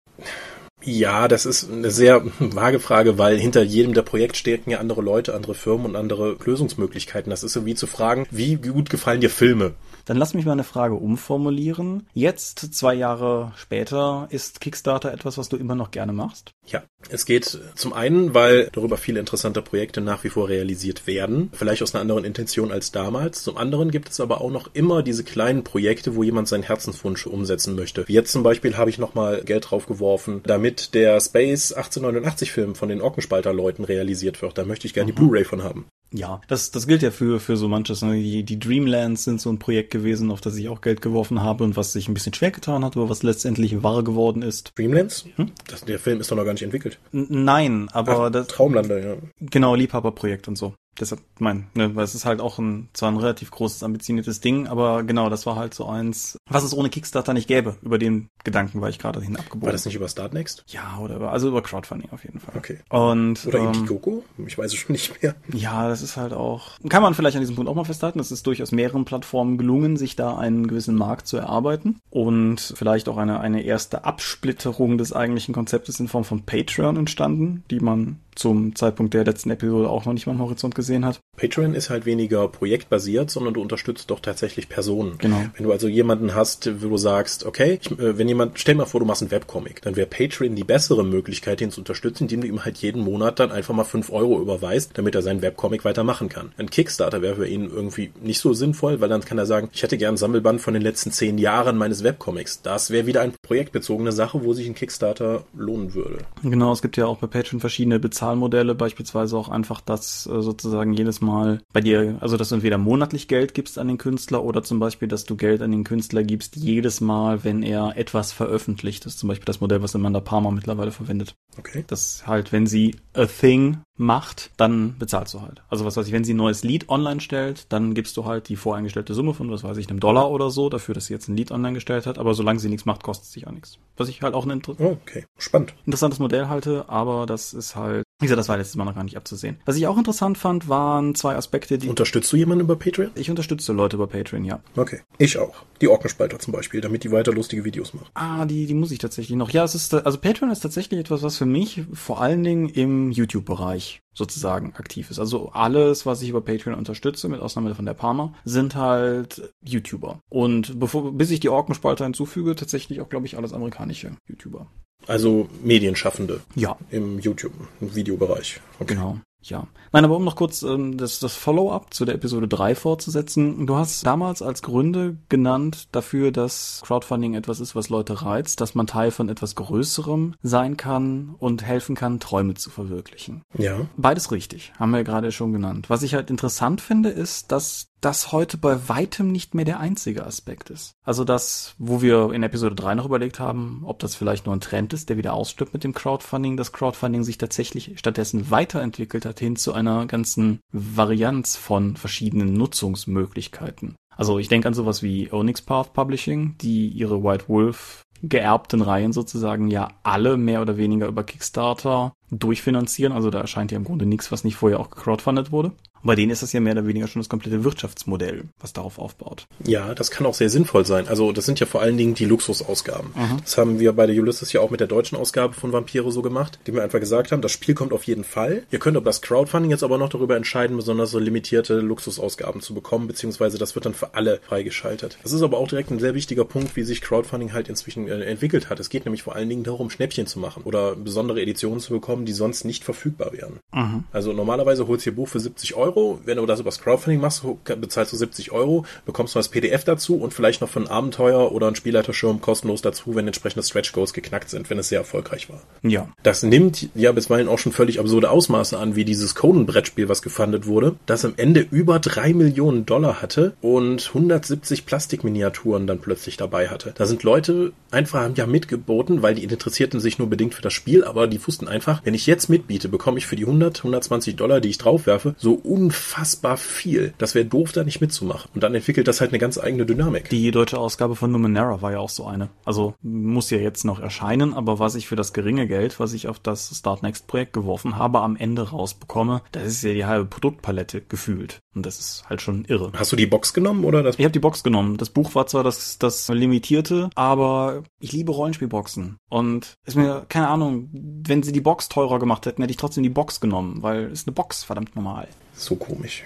Ja, das ist eine sehr vage Frage, weil hinter jedem der Projekt stecken ja andere Leute, andere Firmen und andere Lösungsmöglichkeiten. Das ist so wie zu fragen, wie gut gefallen dir Filme? Dann lass mich mal eine Frage umformulieren. Jetzt, zwei Jahre später, ist Kickstarter etwas, was du immer noch gerne machst? Ja, es geht zum einen, weil darüber viele interessante Projekte nach wie vor realisiert werden, vielleicht aus einer anderen Intention als damals. Zum anderen gibt es aber auch noch immer diese kleinen Projekte, wo jemand seinen Herzenswunsch umsetzen möchte. Wie jetzt zum Beispiel habe ich nochmal Geld draufgeworfen, damit der Space 1889 Film von den Orkenspalter-Leuten realisiert wird. Da möchte ich gerne mhm. die Blu-ray von haben. Ja, das, das gilt ja für, für so manches. Ne? Die, die Dreamlands sind so ein Projekt gewesen, auf das ich auch Geld geworfen habe und was sich ein bisschen schwer getan hat, aber was letztendlich wahr geworden ist. Dreamlands? Hm? Das, der Film ist doch noch gar nicht entwickelt. N nein, aber Ach, das. Traumlander, ja. Genau, Liebhaberprojekt und so. Deshalb mein, ne, weil es ist halt auch ein zwar ein relativ großes, ambitioniertes Ding, aber genau, das war halt so eins, was es ohne Kickstarter nicht gäbe. Über den Gedanken war ich gerade hin abgebogen. War das nicht über Startnext? Ja, oder über, also über Crowdfunding auf jeden Fall. Okay. Und oder ähm, Indiegogo? Ich weiß es schon nicht mehr. Ja, das ist halt auch, kann man vielleicht an diesem Punkt auch mal festhalten, es ist durchaus mehreren Plattformen gelungen, sich da einen gewissen Markt zu erarbeiten und vielleicht auch eine, eine erste Absplitterung des eigentlichen Konzeptes in Form von Patreon entstanden, die man zum Zeitpunkt der letzten Episode auch noch nicht mal am Horizont gesehen hat. Patreon ist halt weniger projektbasiert, sondern du unterstützt doch tatsächlich Personen. Genau. Wenn du also jemanden hast, wo du sagst, okay, ich, äh, wenn jemand, stell mal vor, du machst einen Webcomic, dann wäre Patreon die bessere Möglichkeit, ihn zu unterstützen, indem du ihm halt jeden Monat dann einfach mal fünf Euro überweist, damit er seinen Webcomic weitermachen kann. Ein Kickstarter wäre für ihn irgendwie nicht so sinnvoll, weil dann kann er sagen, ich hätte gern Sammelband von den letzten zehn Jahren meines Webcomics. Das wäre wieder eine projektbezogene Sache, wo sich ein Kickstarter lohnen würde. Genau, es gibt ja auch bei Patreon verschiedene Bezahlmodelle, beispielsweise auch einfach, dass äh, sozusagen jedes Mal bei dir, also dass du entweder monatlich Geld gibst an den Künstler oder zum Beispiel, dass du Geld an den Künstler gibst jedes Mal, wenn er etwas veröffentlicht. Das ist zum Beispiel das Modell, was Amanda Palmer mittlerweile verwendet. Okay. Das halt, wenn sie a thing macht, dann bezahlst du halt. Also was weiß ich, wenn sie ein neues Lied online stellt, dann gibst du halt die voreingestellte Summe von, was weiß ich, einem Dollar oder so, dafür, dass sie jetzt ein Lied online gestellt hat. Aber solange sie nichts macht, kostet es sich auch nichts. Was ich halt auch ein inter okay. Spannend. interessantes Modell halte, aber das ist halt, wie gesagt, das war letztes Mal noch gar nicht abzusehen. Was ich auch interessant fand, waren zwei Aspekte, die Unterstützt du jemanden über Patreon? ich unterstütze Leute bei Patreon, ja. Okay. Ich auch. Die Orkenspalter zum Beispiel, damit die weiter lustige Videos machen. Ah, die, die muss ich tatsächlich noch. Ja, es ist, also Patreon ist tatsächlich etwas, was für mich vor allen Dingen im YouTube-Bereich sozusagen aktiv ist. Also alles, was ich über Patreon unterstütze, mit Ausnahme von der Parma, sind halt YouTuber. Und bevor, bis ich die Orkenspalter hinzufüge, tatsächlich auch, glaube ich, alles amerikanische YouTuber. Also Medienschaffende Ja, im YouTube-Videobereich. Okay. Genau. Ja. Nein, aber um noch kurz ähm, das, das Follow-up zu der Episode 3 fortzusetzen. Du hast damals als Gründe genannt dafür, dass Crowdfunding etwas ist, was Leute reizt, dass man Teil von etwas Größerem sein kann und helfen kann, Träume zu verwirklichen. Ja. Beides richtig, haben wir ja gerade schon genannt. Was ich halt interessant finde, ist, dass das heute bei weitem nicht mehr der einzige Aspekt ist. Also das, wo wir in Episode 3 noch überlegt haben, ob das vielleicht nur ein Trend ist, der wieder ausstirbt mit dem Crowdfunding, dass Crowdfunding sich tatsächlich stattdessen weiterentwickelt hat hin zu einer ganzen Varianz von verschiedenen Nutzungsmöglichkeiten. Also ich denke an sowas wie Onyx Path Publishing, die ihre White Wolf geerbten Reihen sozusagen ja alle mehr oder weniger über Kickstarter durchfinanzieren. Also da erscheint ja im Grunde nichts, was nicht vorher auch gecrowdfundet wurde. Bei denen ist das ja mehr oder weniger schon das komplette Wirtschaftsmodell, was darauf aufbaut. Ja, das kann auch sehr sinnvoll sein. Also das sind ja vor allen Dingen die Luxusausgaben. Mhm. Das haben wir bei der Ulysses ja auch mit der deutschen Ausgabe von Vampire so gemacht, die wir einfach gesagt haben, das Spiel kommt auf jeden Fall. Ihr könnt über das Crowdfunding jetzt aber noch darüber entscheiden, besonders so limitierte Luxusausgaben zu bekommen, beziehungsweise das wird dann für alle freigeschaltet. Das ist aber auch direkt ein sehr wichtiger Punkt, wie sich Crowdfunding halt inzwischen äh, entwickelt hat. Es geht nämlich vor allen Dingen darum, Schnäppchen zu machen oder besondere Editionen zu bekommen, die sonst nicht verfügbar wären. Mhm. Also normalerweise holst du ihr Buch für 70 Euro. Wenn du das übers Crowdfunding machst, bezahlst du 70 Euro, bekommst noch das PDF dazu und vielleicht noch für ein Abenteuer oder einen Spielleiterschirm kostenlos dazu, wenn entsprechende Stretch Goals geknackt sind, wenn es sehr erfolgreich war. Ja. Das nimmt ja bisweilen auch schon völlig absurde Ausmaße an, wie dieses Conan-Brettspiel, was gefundet wurde, das am Ende über drei Millionen Dollar hatte und 170 Plastikminiaturen dann plötzlich dabei hatte. Da sind Leute einfach haben ja mitgeboten, weil die interessierten sich nur bedingt für das Spiel, aber die wussten einfach, wenn ich jetzt mitbiete, bekomme ich für die 100, 120 Dollar, die ich draufwerfe, so unfassbar viel. Das wäre doof, da nicht mitzumachen. Und dann entwickelt das halt eine ganz eigene Dynamik. Die deutsche Ausgabe von Numenera war ja auch so eine. Also muss ja jetzt noch erscheinen, aber was ich für das geringe Geld, was ich auf das Start Next Projekt geworfen habe, am Ende rausbekomme, das ist ja die halbe Produktpalette gefühlt. Und das ist halt schon irre. Hast du die Box genommen oder das? Ich habe die Box genommen. Das Buch war zwar das, das limitierte, aber ich liebe Rollenspielboxen. Und ist mir, keine Ahnung, wenn sie die Box teurer gemacht hätten, hätte ich trotzdem die Box genommen, weil es ist eine Box, verdammt normal. So komisch.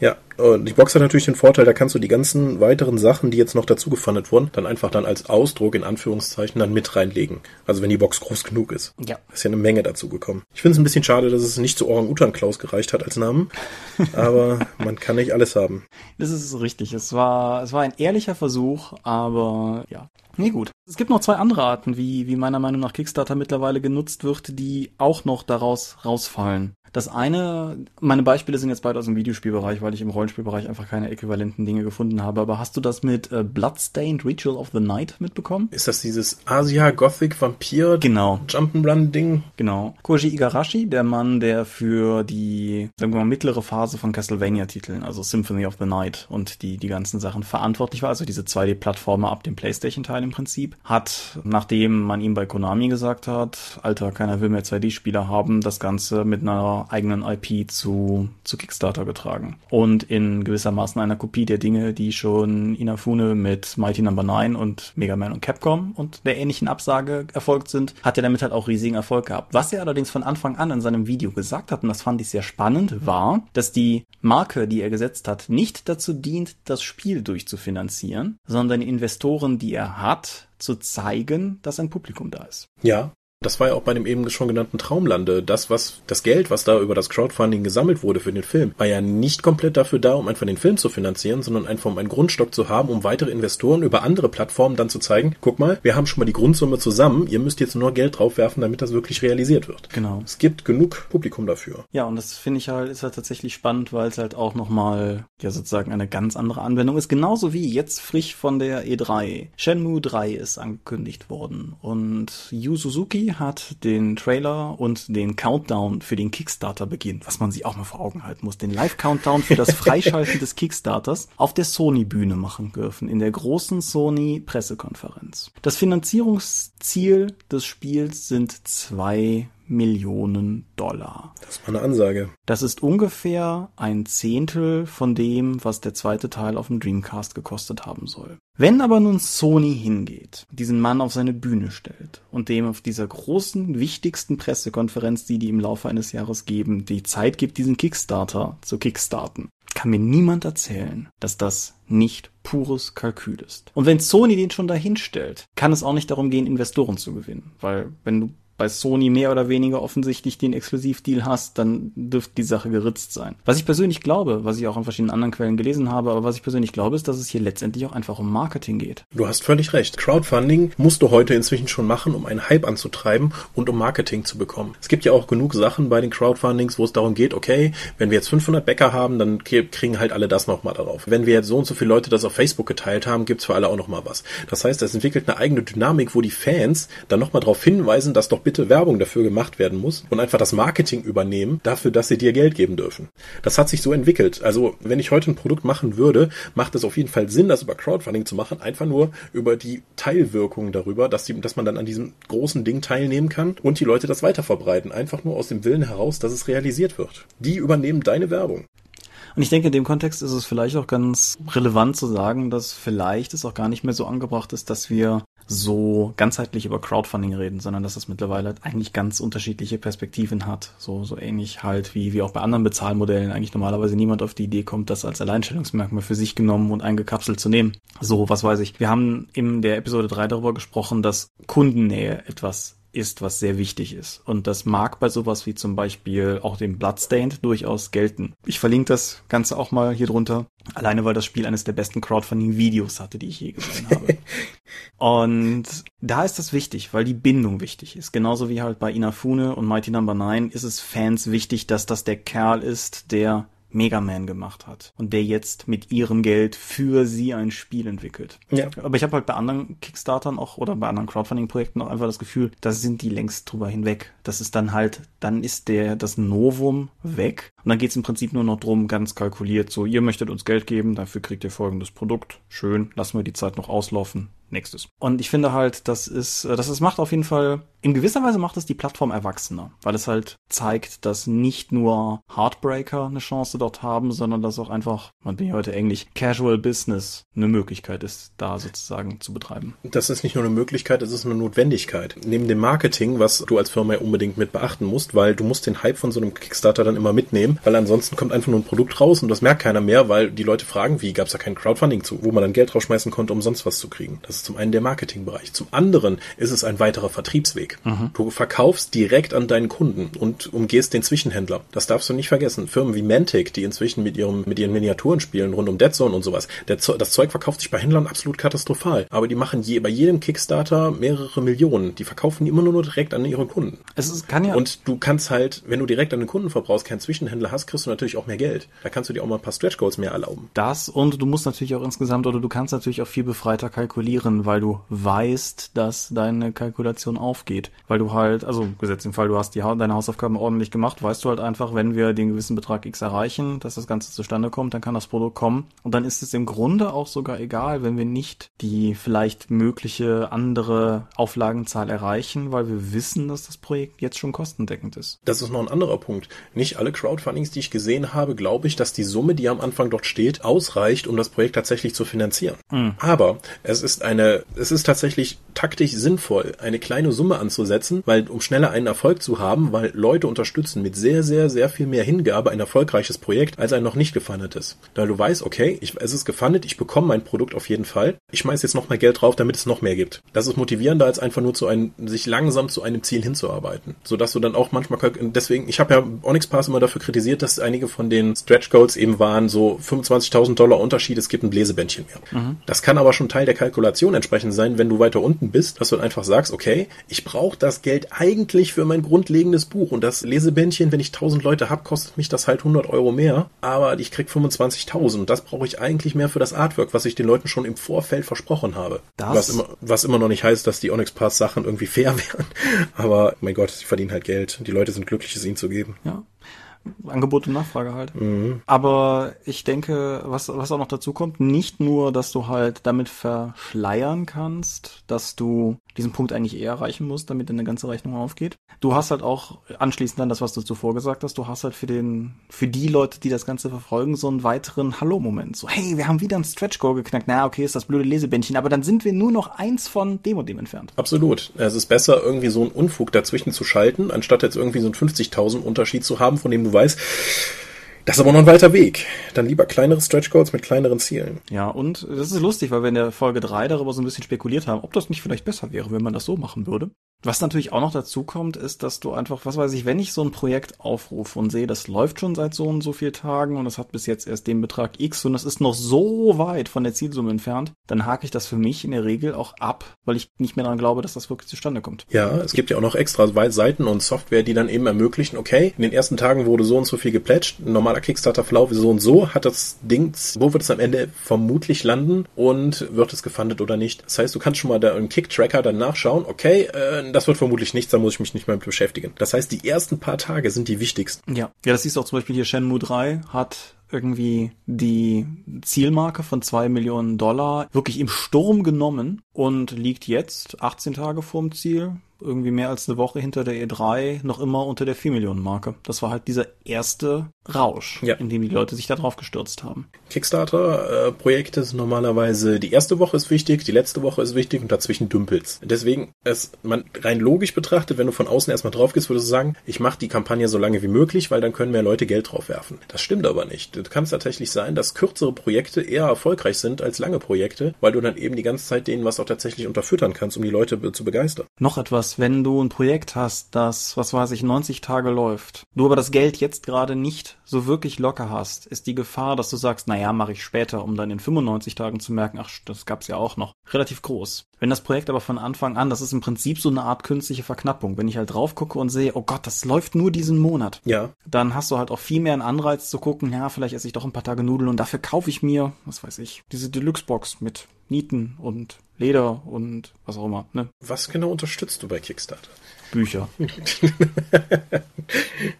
Ja, und die Box hat natürlich den Vorteil, da kannst du die ganzen weiteren Sachen, die jetzt noch dazu gefundet wurden, dann einfach dann als Ausdruck in Anführungszeichen dann mit reinlegen. Also wenn die Box groß genug ist. Ja. Ist ja eine Menge dazu gekommen. Ich finde es ein bisschen schade, dass es nicht zu Orang-Utan-Klaus gereicht hat als Namen. Aber man kann nicht alles haben. Das ist richtig. Es war, es war ein ehrlicher Versuch, aber ja. Nee, gut. Es gibt noch zwei andere Arten, wie, wie meiner Meinung nach Kickstarter mittlerweile genutzt wird, die auch noch daraus rausfallen. Das eine, meine Beispiele sind jetzt beide aus dem Videospielbereich, weil ich im Rollenspielbereich einfach keine äquivalenten Dinge gefunden habe. Aber hast du das mit äh, Bloodstained Ritual of the Night mitbekommen? Ist das dieses Asia-Gothic-Vampir- Genau, Jump'n'Run-Ding? genau. Koji Igarashi, der Mann, der für die, sagen wir mal, mittlere Phase von Castlevania-Titeln, also Symphony of the Night und die, die ganzen Sachen verantwortlich war, also diese 2D-Plattformer ab dem Playstation-Teil im Prinzip, hat, nachdem man ihm bei Konami gesagt hat, Alter, keiner will mehr 2D-Spieler haben, das Ganze mit einer eigenen IP zu, zu Kickstarter getragen. Und in gewissermaßen einer Kopie der Dinge, die schon Inafune mit Mighty Number no. 9 und Mega Man und Capcom und der ähnlichen Absage erfolgt sind, hat er damit halt auch riesigen Erfolg gehabt. Was er allerdings von Anfang an in seinem Video gesagt hat, und das fand ich sehr spannend, war, dass die Marke, die er gesetzt hat, nicht dazu dient, das Spiel durchzufinanzieren, sondern Investoren, die er hat, zu zeigen, dass ein Publikum da ist. Ja, das war ja auch bei dem eben schon genannten Traumlande. Das, was, das Geld, was da über das Crowdfunding gesammelt wurde für den Film, war ja nicht komplett dafür da, um einfach den Film zu finanzieren, sondern einfach um einen Grundstock zu haben, um weitere Investoren über andere Plattformen dann zu zeigen, guck mal, wir haben schon mal die Grundsumme zusammen, ihr müsst jetzt nur Geld draufwerfen, damit das wirklich realisiert wird. Genau. Es gibt genug Publikum dafür. Ja, und das finde ich halt, ist halt tatsächlich spannend, weil es halt auch nochmal, ja, sozusagen eine ganz andere Anwendung ist. Genauso wie jetzt frisch von der E3. Shenmue 3 ist angekündigt worden und Yu Suzuki hat den Trailer und den Countdown für den Kickstarter beginn, was man sich auch mal vor Augen halten muss, den Live-Countdown für das Freischalten des Kickstarters auf der Sony-Bühne machen dürfen, in der großen Sony-Pressekonferenz. Das Finanzierungsziel des Spiels sind zwei Millionen Dollar. Das war eine Ansage. Das ist ungefähr ein Zehntel von dem, was der zweite Teil auf dem Dreamcast gekostet haben soll. Wenn aber nun Sony hingeht, diesen Mann auf seine Bühne stellt und dem auf dieser großen, wichtigsten Pressekonferenz, die die im Laufe eines Jahres geben, die Zeit gibt, diesen Kickstarter zu kickstarten, kann mir niemand erzählen, dass das nicht pures Kalkül ist. Und wenn Sony den schon dahin stellt, kann es auch nicht darum gehen, Investoren zu gewinnen. Weil wenn du bei Sony mehr oder weniger offensichtlich den Exklusivdeal hast, dann dürfte die Sache geritzt sein. Was ich persönlich glaube, was ich auch in verschiedenen anderen Quellen gelesen habe, aber was ich persönlich glaube, ist, dass es hier letztendlich auch einfach um Marketing geht. Du hast völlig recht. Crowdfunding musst du heute inzwischen schon machen, um einen Hype anzutreiben und um Marketing zu bekommen. Es gibt ja auch genug Sachen bei den Crowdfundings, wo es darum geht, okay, wenn wir jetzt 500 Bäcker haben, dann kriegen halt alle das nochmal darauf. Wenn wir jetzt so und so viele Leute das auf Facebook geteilt haben, gibt's für alle auch nochmal was. Das heißt, es entwickelt eine eigene Dynamik, wo die Fans dann nochmal darauf hinweisen, dass doch bitte Werbung dafür gemacht werden muss und einfach das Marketing übernehmen dafür, dass sie dir Geld geben dürfen. Das hat sich so entwickelt. Also wenn ich heute ein Produkt machen würde, macht es auf jeden Fall Sinn, das über Crowdfunding zu machen, einfach nur über die Teilwirkung darüber, dass, die, dass man dann an diesem großen Ding teilnehmen kann und die Leute das weiterverbreiten. Einfach nur aus dem Willen heraus, dass es realisiert wird. Die übernehmen deine Werbung. Und ich denke, in dem Kontext ist es vielleicht auch ganz relevant zu sagen, dass vielleicht es auch gar nicht mehr so angebracht ist, dass wir so ganzheitlich über Crowdfunding reden, sondern dass es mittlerweile eigentlich ganz unterschiedliche Perspektiven hat. So, so ähnlich halt wie, wie auch bei anderen Bezahlmodellen eigentlich normalerweise niemand auf die Idee kommt, das als Alleinstellungsmerkmal für sich genommen und eingekapselt zu nehmen. So, was weiß ich. Wir haben in der Episode 3 darüber gesprochen, dass Kundennähe etwas ist, was sehr wichtig ist. Und das mag bei sowas wie zum Beispiel auch dem Bloodstained durchaus gelten. Ich verlinke das Ganze auch mal hier drunter. Alleine weil das Spiel eines der besten Crowdfunding-Videos hatte, die ich je gesehen habe. und da ist das wichtig, weil die Bindung wichtig ist. Genauso wie halt bei Inafune und Mighty Number no. 9 ist es Fans wichtig, dass das der Kerl ist, der Mega Man gemacht hat und der jetzt mit ihrem Geld für sie ein Spiel entwickelt. Ja. Aber ich habe halt bei anderen Kickstartern auch oder bei anderen Crowdfunding-Projekten auch einfach das Gefühl, da sind die längst drüber hinweg. Das ist dann halt, dann ist der das Novum weg und dann geht es im Prinzip nur noch drum, ganz kalkuliert, so ihr möchtet uns Geld geben, dafür kriegt ihr folgendes Produkt. Schön, lassen wir die Zeit noch auslaufen nächstes. Und ich finde halt, das ist, äh, das ist, macht auf jeden Fall, in gewisser Weise macht es die Plattform erwachsener, weil es halt zeigt, dass nicht nur Heartbreaker eine Chance dort haben, sondern dass auch einfach, man bin ja heute Englisch, Casual Business eine Möglichkeit ist, da sozusagen zu betreiben. Das ist nicht nur eine Möglichkeit, es ist eine Notwendigkeit. Neben dem Marketing, was du als Firma ja unbedingt mit beachten musst, weil du musst den Hype von so einem Kickstarter dann immer mitnehmen, weil ansonsten kommt einfach nur ein Produkt raus und das merkt keiner mehr, weil die Leute fragen, wie, gab es da kein Crowdfunding zu, wo man dann Geld rausschmeißen konnte, um sonst was zu kriegen. Das ist zum einen der Marketingbereich. Zum anderen ist es ein weiterer Vertriebsweg. Mhm. Du verkaufst direkt an deinen Kunden und umgehst den Zwischenhändler. Das darfst du nicht vergessen. Firmen wie Mantic, die inzwischen mit ihrem, mit ihren Miniaturen spielen rund um Dead Zone und sowas, der, das Zeug verkauft sich bei Händlern absolut katastrophal. Aber die machen je, bei jedem Kickstarter mehrere Millionen. Die verkaufen die immer nur direkt an ihre Kunden. Es ist, kann ja. Und du kannst halt, wenn du direkt an den Kunden verbrauchst, keinen Zwischenhändler hast, kriegst du natürlich auch mehr Geld. Da kannst du dir auch mal ein paar Stretch Goals mehr erlauben. Das und du musst natürlich auch insgesamt oder du kannst natürlich auch viel befreiter kalkulieren machen, weil du weißt, dass deine Kalkulation aufgeht. Weil du halt, also gesetzt im Fall, du hast die, deine Hausaufgaben ordentlich gemacht, weißt du halt einfach, wenn wir den gewissen Betrag X erreichen, dass das Ganze zustande kommt, dann kann das Produkt kommen. Und dann ist es im Grunde auch sogar egal, wenn wir nicht die vielleicht mögliche andere Auflagenzahl erreichen, weil wir wissen, dass das Projekt jetzt schon kostendeckend ist. Das ist noch ein anderer Punkt. Nicht alle Crowdfundings, die ich gesehen habe, glaube ich, dass die Summe, die am Anfang dort steht, ausreicht, um das Projekt tatsächlich zu finanzieren. Mhm. Aber es ist eine, es ist tatsächlich taktisch sinnvoll, eine kleine Summe anzusetzen, weil um schneller einen Erfolg zu haben, weil Leute unterstützen mit sehr, sehr, sehr viel mehr Hingabe ein erfolgreiches Projekt als ein noch nicht gefundetes. Da du weißt, okay, ich, es ist gefundet, ich bekomme mein Produkt auf jeden Fall. Ich schmeiß jetzt noch mehr Geld drauf, damit es noch mehr gibt. Das ist motivierender als einfach nur zu einem, sich langsam zu einem Ziel hinzuarbeiten. Sodass du dann auch manchmal, deswegen, ich habe ja Onyx Pass immer dafür kritisiert, dass einige von den Stretch Goals eben waren so 25.000 Dollar Unterschied, es gibt ein Bläsebändchen mehr. Mhm. Das kann aber schon Teil der Kalkulation entsprechend sein, wenn du weiter unten bist, dass du einfach sagst, okay, ich brauche das Geld eigentlich für mein grundlegendes Buch und das Lesebändchen, wenn ich 1000 Leute habe, kostet mich das halt 100 Euro mehr, aber ich krieg 25.000 und das brauche ich eigentlich mehr für das Artwork, was ich den Leuten schon im Vorfeld versprochen habe. Das? Was immer, was immer noch nicht heißt, dass die Onyx Pass Sachen irgendwie fair wären, aber mein Gott, sie verdienen halt Geld. Die Leute sind glücklich, es ihnen zu geben. Ja. Angebot und Nachfrage halt. Mhm. Aber ich denke, was, was auch noch dazu kommt, nicht nur, dass du halt damit verschleiern kannst, dass du diesen Punkt eigentlich eher erreichen musst, damit deine ganze Rechnung aufgeht. Du hast halt auch anschließend dann das, was du zuvor gesagt hast, du hast halt für den, für die Leute, die das Ganze verfolgen, so einen weiteren Hallo-Moment. So, hey, wir haben wieder ein Stretch-Goal geknackt. Na, okay, ist das blöde Lesebändchen, aber dann sind wir nur noch eins von dem und dem entfernt. Absolut. Es ist besser, irgendwie so einen Unfug dazwischen zu schalten, anstatt jetzt irgendwie so einen 50.000 Unterschied zu haben, von dem du weißt, das ist aber noch ein weiter Weg. Dann lieber kleinere Stretch Goals mit kleineren Zielen. Ja, und das ist lustig, weil wir in der Folge 3 darüber so ein bisschen spekuliert haben, ob das nicht vielleicht besser wäre, wenn man das so machen würde. Was natürlich auch noch dazu kommt, ist, dass du einfach, was weiß ich, wenn ich so ein Projekt aufrufe und sehe, das läuft schon seit so und so vielen Tagen und es hat bis jetzt erst den Betrag X und es ist noch so weit von der Zielsumme entfernt, dann hake ich das für mich in der Regel auch ab, weil ich nicht mehr daran glaube, dass das wirklich zustande kommt. Ja, es gibt ja auch noch extra Seiten und Software, die dann eben ermöglichen, okay, in den ersten Tagen wurde so und so viel geplätscht, ein normaler Kickstarter-Verlauf so und so, hat das Ding, wo wird es am Ende vermutlich landen und wird es gefundet oder nicht. Das heißt, du kannst schon mal da einen Kick-Tracker dann nachschauen, okay, äh, das wird vermutlich nichts, da muss ich mich nicht mehr mit beschäftigen. Das heißt, die ersten paar Tage sind die wichtigsten. Ja, ja, das siehst du auch zum Beispiel hier Shenmue 3 hat irgendwie die Zielmarke von zwei Millionen Dollar wirklich im Sturm genommen und liegt jetzt 18 Tage vorm Ziel irgendwie mehr als eine Woche hinter der E3 noch immer unter der 4 Millionen Marke. Das war halt dieser erste Rausch, ja. in dem die Leute sich da drauf gestürzt haben. Kickstarter-Projekte sind normalerweise die erste Woche ist wichtig, die letzte Woche ist wichtig und dazwischen dümpelt's. Deswegen, es man rein logisch betrachtet, wenn du von außen erstmal drauf gehst, würdest du sagen, ich mache die Kampagne so lange wie möglich, weil dann können mehr Leute Geld drauf werfen. Das stimmt aber nicht. Es kann tatsächlich sein, dass kürzere Projekte eher erfolgreich sind als lange Projekte, weil du dann eben die ganze Zeit denen was auch tatsächlich unterfüttern kannst, um die Leute zu begeistern. Noch etwas dass wenn du ein Projekt hast, das, was weiß ich, 90 Tage läuft, du aber das Geld jetzt gerade nicht so wirklich locker hast, ist die Gefahr, dass du sagst, naja, mache ich später, um dann in 95 Tagen zu merken, ach, das gab's ja auch noch, relativ groß. Wenn das Projekt aber von Anfang an, das ist im Prinzip so eine Art künstliche Verknappung. Wenn ich halt drauf gucke und sehe, oh Gott, das läuft nur diesen Monat. Ja. Dann hast du halt auch viel mehr einen Anreiz zu gucken, ja, vielleicht esse ich doch ein paar Tage Nudeln und dafür kaufe ich mir, was weiß ich, diese Deluxe-Box mit Nieten und Leder und was auch immer. Ne? Was genau unterstützt du bei Kickstarter? Bücher.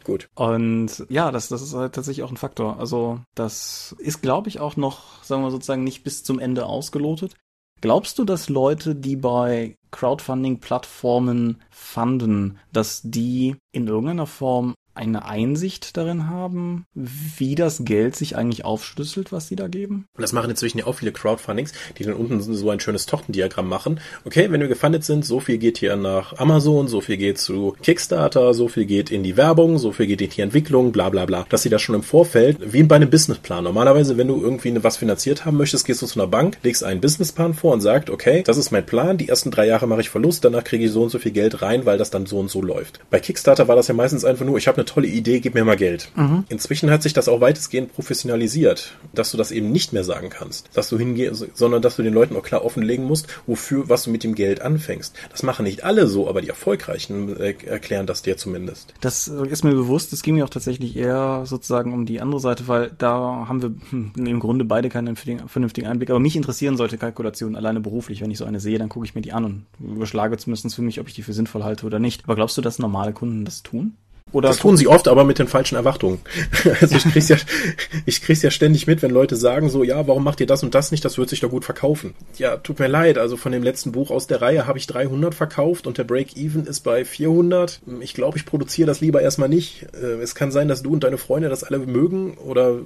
Gut. Und ja, das, das ist halt tatsächlich auch ein Faktor. Also das ist, glaube ich, auch noch, sagen wir sozusagen, nicht bis zum Ende ausgelotet. Glaubst du, dass Leute, die bei Crowdfunding-Plattformen fanden, dass die in irgendeiner Form eine Einsicht darin haben, wie das Geld sich eigentlich aufschlüsselt, was sie da geben? Und das machen inzwischen ja auch viele Crowdfundings, die dann unten so ein schönes Tortendiagramm machen. Okay, wenn wir gefundet sind, so viel geht hier nach Amazon, so viel geht zu Kickstarter, so viel geht in die Werbung, so viel geht in die Entwicklung, bla bla bla. Dass sie das schon im Vorfeld, wie bei einem Businessplan. Normalerweise, wenn du irgendwie was finanziert haben möchtest, gehst du zu einer Bank, legst einen Businessplan vor und sagst, okay, das ist mein Plan, die ersten drei Jahre mache ich Verlust, danach kriege ich so und so viel Geld rein, weil das dann so und so läuft. Bei Kickstarter war das ja meistens einfach nur, ich habe eine tolle Idee, gib mir mal Geld. Mhm. Inzwischen hat sich das auch weitestgehend professionalisiert, dass du das eben nicht mehr sagen kannst, dass du hingehst, sondern dass du den Leuten auch klar offenlegen musst, wofür, was du mit dem Geld anfängst. Das machen nicht alle so, aber die Erfolgreichen äh, erklären das dir zumindest. Das ist mir bewusst, es ging mir auch tatsächlich eher sozusagen um die andere Seite, weil da haben wir hm, im Grunde beide keinen vernünftigen Einblick. Aber mich interessieren solche Kalkulationen alleine beruflich. Wenn ich so eine sehe, dann gucke ich mir die an und überschlage zumindest für mich, ob ich die für sinnvoll halte oder nicht. Aber glaubst du, dass normale Kunden das tun? Oder das tun sie oft, aber mit den falschen Erwartungen. Also ich krieg's ja, ich krieg's ja ständig mit, wenn Leute sagen so, ja, warum macht ihr das und das nicht? Das wird sich doch gut verkaufen. Ja, tut mir leid. Also von dem letzten Buch aus der Reihe habe ich 300 verkauft und der Break-Even ist bei 400. Ich glaube, ich produziere das lieber erstmal nicht. Äh, es kann sein, dass du und deine Freunde das alle mögen oder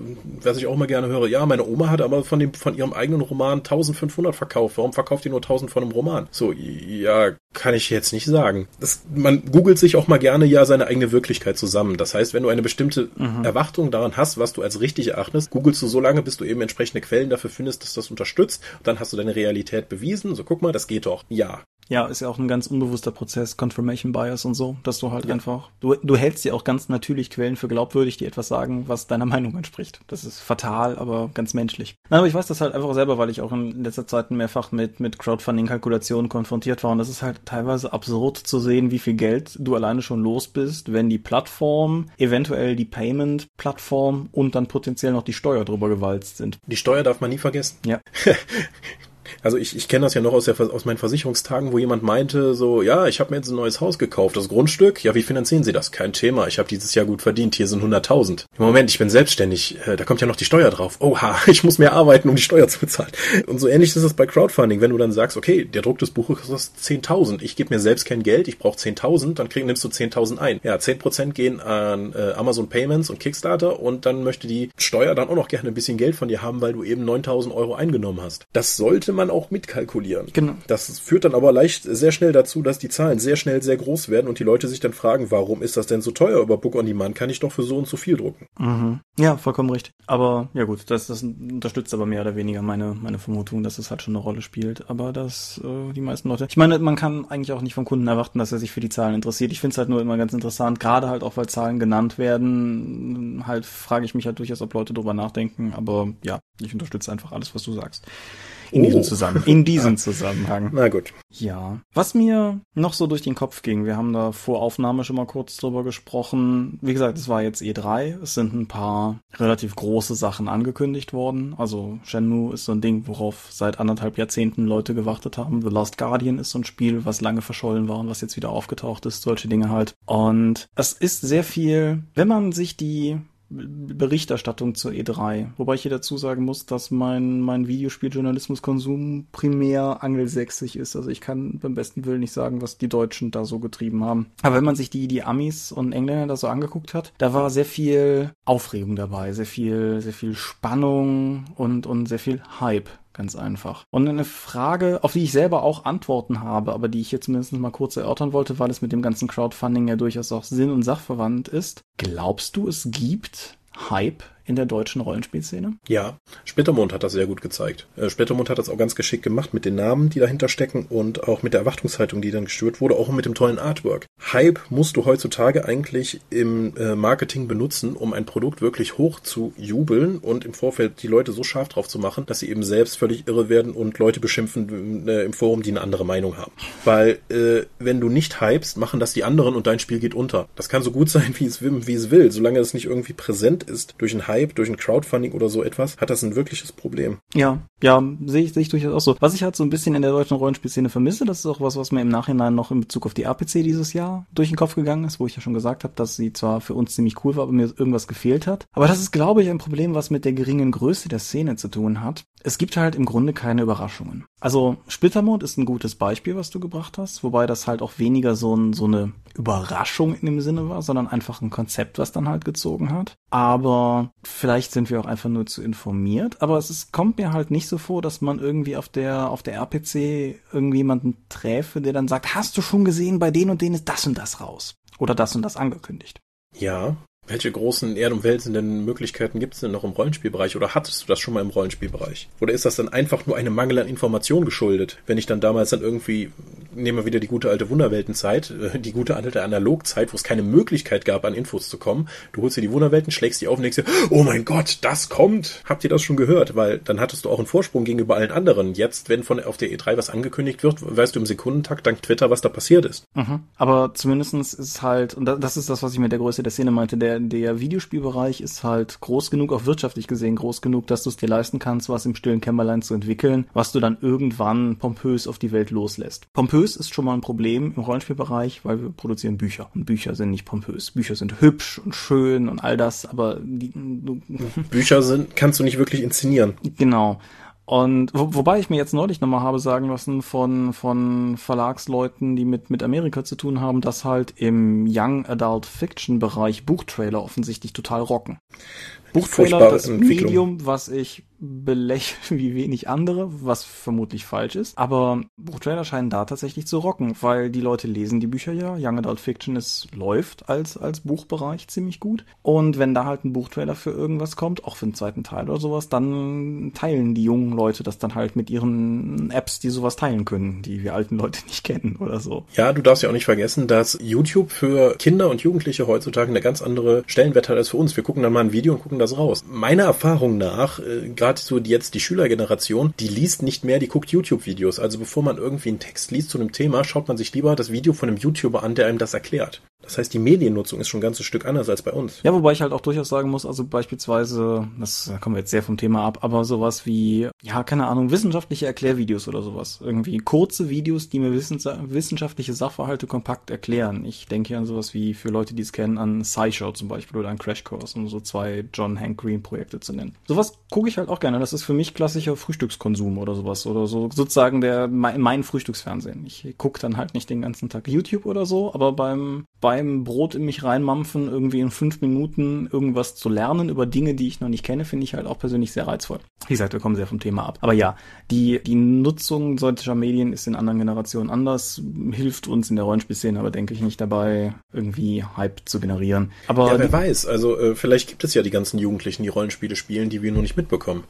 was ich auch mal gerne höre. Ja, meine Oma hat aber von dem, von ihrem eigenen Roman 1500 verkauft. Warum verkauft ihr nur 1000 von einem Roman? So, ja, kann ich jetzt nicht sagen. Das, man googelt sich auch mal gerne ja seine eigene Wirklichkeit zusammen. Das heißt, wenn du eine bestimmte mhm. Erwartung daran hast, was du als richtig erachtest, googelst du so lange, bis du eben entsprechende Quellen dafür findest, dass das unterstützt. Dann hast du deine Realität bewiesen. So, guck mal, das geht doch. Ja. Ja, ist ja auch ein ganz unbewusster Prozess, Confirmation Bias und so, dass du halt ja. einfach, du, du hältst dir auch ganz natürlich Quellen für glaubwürdig, die etwas sagen, was deiner Meinung entspricht. Das ist fatal, aber ganz menschlich. Na, aber ich weiß das halt einfach selber, weil ich auch in letzter Zeit mehrfach mit, mit Crowdfunding-Kalkulationen konfrontiert war und das ist halt teilweise absurd zu sehen, wie viel Geld du alleine schon los bist, wenn die Plattform, eventuell die Payment-Plattform und dann potenziell noch die Steuer drüber gewalzt sind. Die Steuer darf man nie vergessen. Ja. Also ich, ich kenne das ja noch aus, der, aus meinen Versicherungstagen, wo jemand meinte, so, ja, ich habe mir jetzt ein neues Haus gekauft, das Grundstück, ja, wie finanzieren Sie das? Kein Thema, ich habe dieses Jahr gut verdient, hier sind 100.000. Im Moment, ich bin selbstständig, äh, da kommt ja noch die Steuer drauf. Oha, ich muss mehr arbeiten, um die Steuer zu bezahlen. Und so ähnlich ist es bei Crowdfunding, wenn du dann sagst, okay, der Druck des Buches kostet 10.000, ich gebe mir selbst kein Geld, ich brauche 10.000, dann krieg, nimmst du 10.000 ein. Ja, 10% gehen an äh, Amazon Payments und Kickstarter und dann möchte die Steuer dann auch noch gerne ein bisschen Geld von dir haben, weil du eben 9.000 Euro eingenommen hast. Das sollte man auch mitkalkulieren kalkulieren. Genau. Das führt dann aber leicht sehr schnell dazu, dass die Zahlen sehr schnell sehr groß werden und die Leute sich dann fragen, warum ist das denn so teuer? Über Book on Demand kann ich doch für so und so viel drucken. Mhm. Ja, vollkommen richtig. Aber ja gut, das, das unterstützt aber mehr oder weniger meine, meine Vermutung, dass es halt schon eine Rolle spielt. Aber dass äh, die meisten Leute. Ich meine, man kann eigentlich auch nicht vom Kunden erwarten, dass er sich für die Zahlen interessiert. Ich finde es halt nur immer ganz interessant, gerade halt auch, weil Zahlen genannt werden, halt frage ich mich halt durchaus, ob Leute drüber nachdenken. Aber ja, ich unterstütze einfach alles, was du sagst. In oh. diesem Zusammenhang. In diesem Zusammenhang. Na gut. Ja. Was mir noch so durch den Kopf ging, wir haben da vor Aufnahme schon mal kurz drüber gesprochen. Wie gesagt, es war jetzt E3. Es sind ein paar relativ große Sachen angekündigt worden. Also Shenmue ist so ein Ding, worauf seit anderthalb Jahrzehnten Leute gewartet haben. The Last Guardian ist so ein Spiel, was lange verschollen war und was jetzt wieder aufgetaucht ist. Solche Dinge halt. Und es ist sehr viel, wenn man sich die Berichterstattung zur E3. Wobei ich hier dazu sagen muss, dass mein, mein Videospieljournalismuskonsum primär angelsächsig ist. Also ich kann beim besten Willen nicht sagen, was die Deutschen da so getrieben haben. Aber wenn man sich die, die Amis und Engländer da so angeguckt hat, da war sehr viel Aufregung dabei, sehr viel, sehr viel Spannung und, und sehr viel Hype. Ganz einfach. Und eine Frage, auf die ich selber auch Antworten habe, aber die ich jetzt mindestens mal kurz erörtern wollte, weil es mit dem ganzen Crowdfunding ja durchaus auch Sinn und Sachverwandt ist. Glaubst du, es gibt Hype in der deutschen Rollenspielszene? Ja, Splittermond hat das sehr gut gezeigt. Äh, Splittermond hat das auch ganz geschickt gemacht mit den Namen, die dahinter stecken und auch mit der Erwartungshaltung, die dann gestört wurde, auch mit dem tollen Artwork. Hype musst du heutzutage eigentlich im äh, Marketing benutzen, um ein Produkt wirklich hoch zu jubeln und im Vorfeld die Leute so scharf drauf zu machen, dass sie eben selbst völlig irre werden und Leute beschimpfen äh, im Forum, die eine andere Meinung haben. Weil äh, wenn du nicht hypst, machen das die anderen und dein Spiel geht unter. Das kann so gut sein, wie es, wie es will, solange es nicht irgendwie präsent ist durch ein Hype, durch ein Crowdfunding oder so etwas, hat das ein wirkliches Problem. Ja, ja, sehe ich, sehe ich durchaus auch so. Was ich halt so ein bisschen in der deutschen Rollenspielszene vermisse, das ist auch was, was mir im Nachhinein noch in Bezug auf die RPC dieses Jahr durch den Kopf gegangen ist, wo ich ja schon gesagt habe, dass sie zwar für uns ziemlich cool war, aber mir irgendwas gefehlt hat. Aber das ist, glaube ich, ein Problem, was mit der geringen Größe der Szene zu tun hat. Es gibt halt im Grunde keine Überraschungen. Also Splittermond ist ein gutes Beispiel, was du gebracht hast, wobei das halt auch weniger so, ein, so eine Überraschung in dem Sinne war, sondern einfach ein Konzept, was dann halt gezogen hat. Aber vielleicht sind wir auch einfach nur zu informiert. Aber es ist, kommt mir halt nicht so vor, dass man irgendwie auf der, auf der RPC irgendjemanden träfe, der dann sagt, hast du schon gesehen, bei denen und denen ist das und das raus. Oder das und das angekündigt. Ja, Welche großen erdumwälzenden Möglichkeiten gibt es denn noch im Rollenspielbereich? Oder hattest du das schon mal im Rollenspielbereich? Oder ist das dann einfach nur eine Mangel an Information geschuldet? Wenn ich dann damals dann irgendwie, nehmen wir wieder die gute alte Wunderweltenzeit, äh, die gute alte Analogzeit, wo es keine Möglichkeit gab, an Infos zu kommen. Du holst dir die Wunderwelten, schlägst die auf und denkst dir, oh mein Gott, das kommt! Habt ihr das schon gehört? Weil dann hattest du auch einen Vorsprung gegenüber allen anderen. Jetzt, wenn von auf der E3 was angekündigt wird, weißt du im Sekundentakt dank Twitter, was da passiert ist. Mhm. Aber zumindestens ist halt, und das ist das, was ich mit der Größe der Szene meinte, der, der Videospielbereich ist halt groß genug, auch wirtschaftlich gesehen groß genug, dass du es dir leisten kannst, was im stillen Kämmerlein zu entwickeln, was du dann irgendwann pompös auf die Welt loslässt. Pompös ist schon mal ein Problem im Rollenspielbereich, weil wir produzieren Bücher. Und Bücher sind nicht pompös. Bücher sind hübsch und schön und all das, aber die, du, Bücher sind, kannst du nicht wirklich inszenieren. Genau. Und wo, wobei ich mir jetzt neulich nochmal habe sagen lassen von, von Verlagsleuten, die mit, mit Amerika zu tun haben, dass halt im Young Adult Fiction Bereich Buchtrailer offensichtlich total rocken. Buchtrailer, das Medium, was ich belächeln wie wenig andere, was vermutlich falsch ist. Aber Buchtrailer scheinen da tatsächlich zu rocken, weil die Leute lesen die Bücher ja. Young Adult Fiction ist, läuft als, als Buchbereich ziemlich gut. Und wenn da halt ein Buchtrailer für irgendwas kommt, auch für einen zweiten Teil oder sowas, dann teilen die jungen Leute das dann halt mit ihren Apps, die sowas teilen können, die wir alten Leute nicht kennen oder so. Ja, du darfst ja auch nicht vergessen, dass YouTube für Kinder und Jugendliche heutzutage eine ganz andere Stellenwert hat als für uns. Wir gucken dann mal ein Video und gucken das raus. Meiner Erfahrung nach, äh, gerade so jetzt die Schülergeneration, die liest nicht mehr, die guckt YouTube-Videos. Also bevor man irgendwie einen Text liest zu einem Thema, schaut man sich lieber das Video von einem YouTuber an, der einem das erklärt. Das heißt, die Mediennutzung ist schon ein ganzes Stück anders als bei uns. Ja, wobei ich halt auch durchaus sagen muss, also beispielsweise, das da kommen wir jetzt sehr vom Thema ab, aber sowas wie, ja, keine Ahnung, wissenschaftliche Erklärvideos oder sowas. Irgendwie kurze Videos, die mir wissenschaftliche Sachverhalte kompakt erklären. Ich denke hier an sowas wie, für Leute, die es kennen, an SciShow zum Beispiel oder an Crash Course, um so zwei John Hank Green Projekte zu nennen. Sowas gucke ich halt auch gerne. Das ist für mich klassischer Frühstückskonsum oder sowas. Oder so sozusagen der mein, mein Frühstücksfernsehen. Ich gucke dann halt nicht den ganzen Tag YouTube oder so, aber beim, beim beim Brot in mich reinmampfen, irgendwie in fünf Minuten irgendwas zu lernen über Dinge, die ich noch nicht kenne, finde ich halt auch persönlich sehr reizvoll. Wie gesagt, wir kommen sehr vom Thema ab. Aber ja, die, die Nutzung solcher Medien ist in anderen Generationen anders, hilft uns in der Rollenspielszene aber denke ich nicht dabei, irgendwie Hype zu generieren. Aber ja, wer weiß, also äh, vielleicht gibt es ja die ganzen Jugendlichen, die Rollenspiele spielen, die wir nur nicht mitbekommen.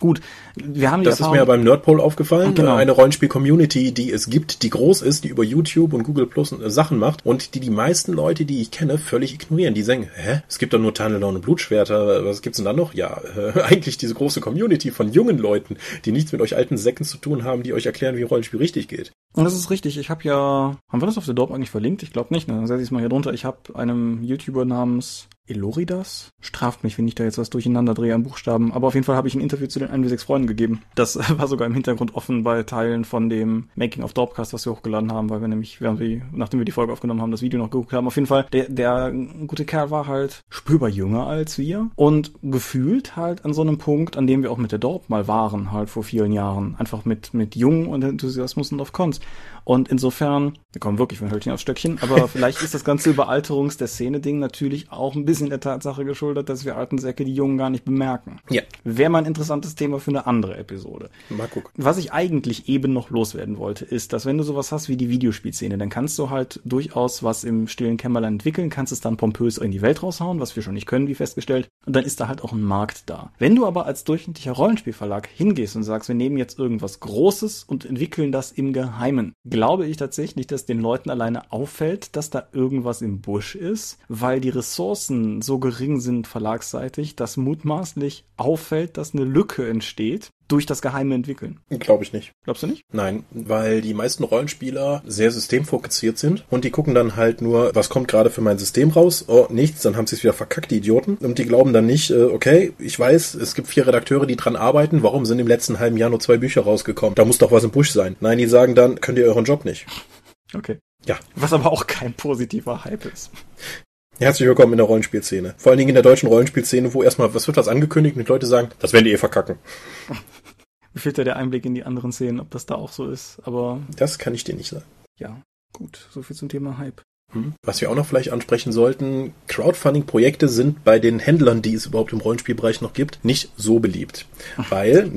Gut, wir haben Das Erfahrung ist mir ja beim Nerdpole aufgefallen, genau. eine Rollenspiel-Community, die es gibt, die groß ist, die über YouTube und Google Plus äh, Sachen macht und die die meisten meisten Leute, die ich kenne, völlig ignorieren. Die sagen, hä, es gibt doch nur Tarnelone und Blutschwerter, was gibt's denn da noch? Ja, äh, eigentlich diese große Community von jungen Leuten, die nichts mit euch alten Säcken zu tun haben, die euch erklären, wie Rollenspiel richtig geht. Und das ist richtig. Ich habe ja, haben wir das auf der Dorp eigentlich verlinkt? Ich glaube nicht. Ne? Dann setze ich es mal hier drunter. Ich habe einem YouTuber namens Eloridas? Straft mich, wenn ich da jetzt was durcheinander drehe an Buchstaben. Aber auf jeden Fall habe ich ein Interview zu den 1 6 Freunden gegeben. Das war sogar im Hintergrund offen bei Teilen von dem Making of Dorpcast, was wir hochgeladen haben, weil wir nämlich, während wir, nachdem wir die Folge aufgenommen haben, das Video noch geguckt haben. Auf jeden Fall, der, der gute Kerl war halt spürbar jünger als wir und gefühlt halt an so einem Punkt, an dem wir auch mit der Dorp mal waren, halt vor vielen Jahren. Einfach mit, mit Jung und Enthusiasmus und auf Cons. Und insofern, wir kommen wirklich von Hölzchen aufs Stöckchen, aber vielleicht ist das ganze Überalterungs der Szene-Ding natürlich auch ein bisschen der Tatsache geschuldet, dass wir alten Säcke die Jungen gar nicht bemerken. Ja. Wäre mal ein interessantes Thema für eine andere Episode. Mal gucken. Was ich eigentlich eben noch loswerden wollte, ist, dass wenn du sowas hast wie die Videospielszene, dann kannst du halt durchaus was im stillen Kämmerlein entwickeln, kannst es dann pompös in die Welt raushauen, was wir schon nicht können, wie festgestellt, und dann ist da halt auch ein Markt da. Wenn du aber als durchschnittlicher Rollenspielverlag hingehst und sagst, wir nehmen jetzt irgendwas Großes und entwickeln das im Geheimen, glaube ich tatsächlich, dass den Leuten alleine auffällt, dass da irgendwas im Busch ist, weil die Ressourcen so gering sind verlagsseitig, dass mutmaßlich auffällt, dass eine Lücke entsteht durch das geheime Entwickeln. Glaube ich nicht. Glaubst du nicht? Nein, weil die meisten Rollenspieler sehr systemfokussiert sind und die gucken dann halt nur, was kommt gerade für mein System raus? Oh, nichts, dann haben sie es wieder verkackt, die Idioten. Und die glauben dann nicht, äh, okay, ich weiß, es gibt vier Redakteure, die dran arbeiten, warum sind im letzten halben Jahr nur zwei Bücher rausgekommen? Da muss doch was im Busch sein. Nein, die sagen dann, könnt ihr euren Job nicht. Okay. Ja. Was aber auch kein positiver Hype ist. Herzlich willkommen in der Rollenspielszene. Vor allen Dingen in der deutschen Rollenspielszene, wo erstmal, was wird was angekündigt und die Leute sagen, das werden die eh verkacken. Mir fehlt ja der Einblick in die anderen Szenen, ob das da auch so ist, aber. Das kann ich dir nicht sagen. Ja, gut, so viel zum Thema Hype. Hm. Was wir auch noch vielleicht ansprechen sollten, Crowdfunding-Projekte sind bei den Händlern, die es überhaupt im Rollenspielbereich noch gibt, nicht so beliebt. Weil,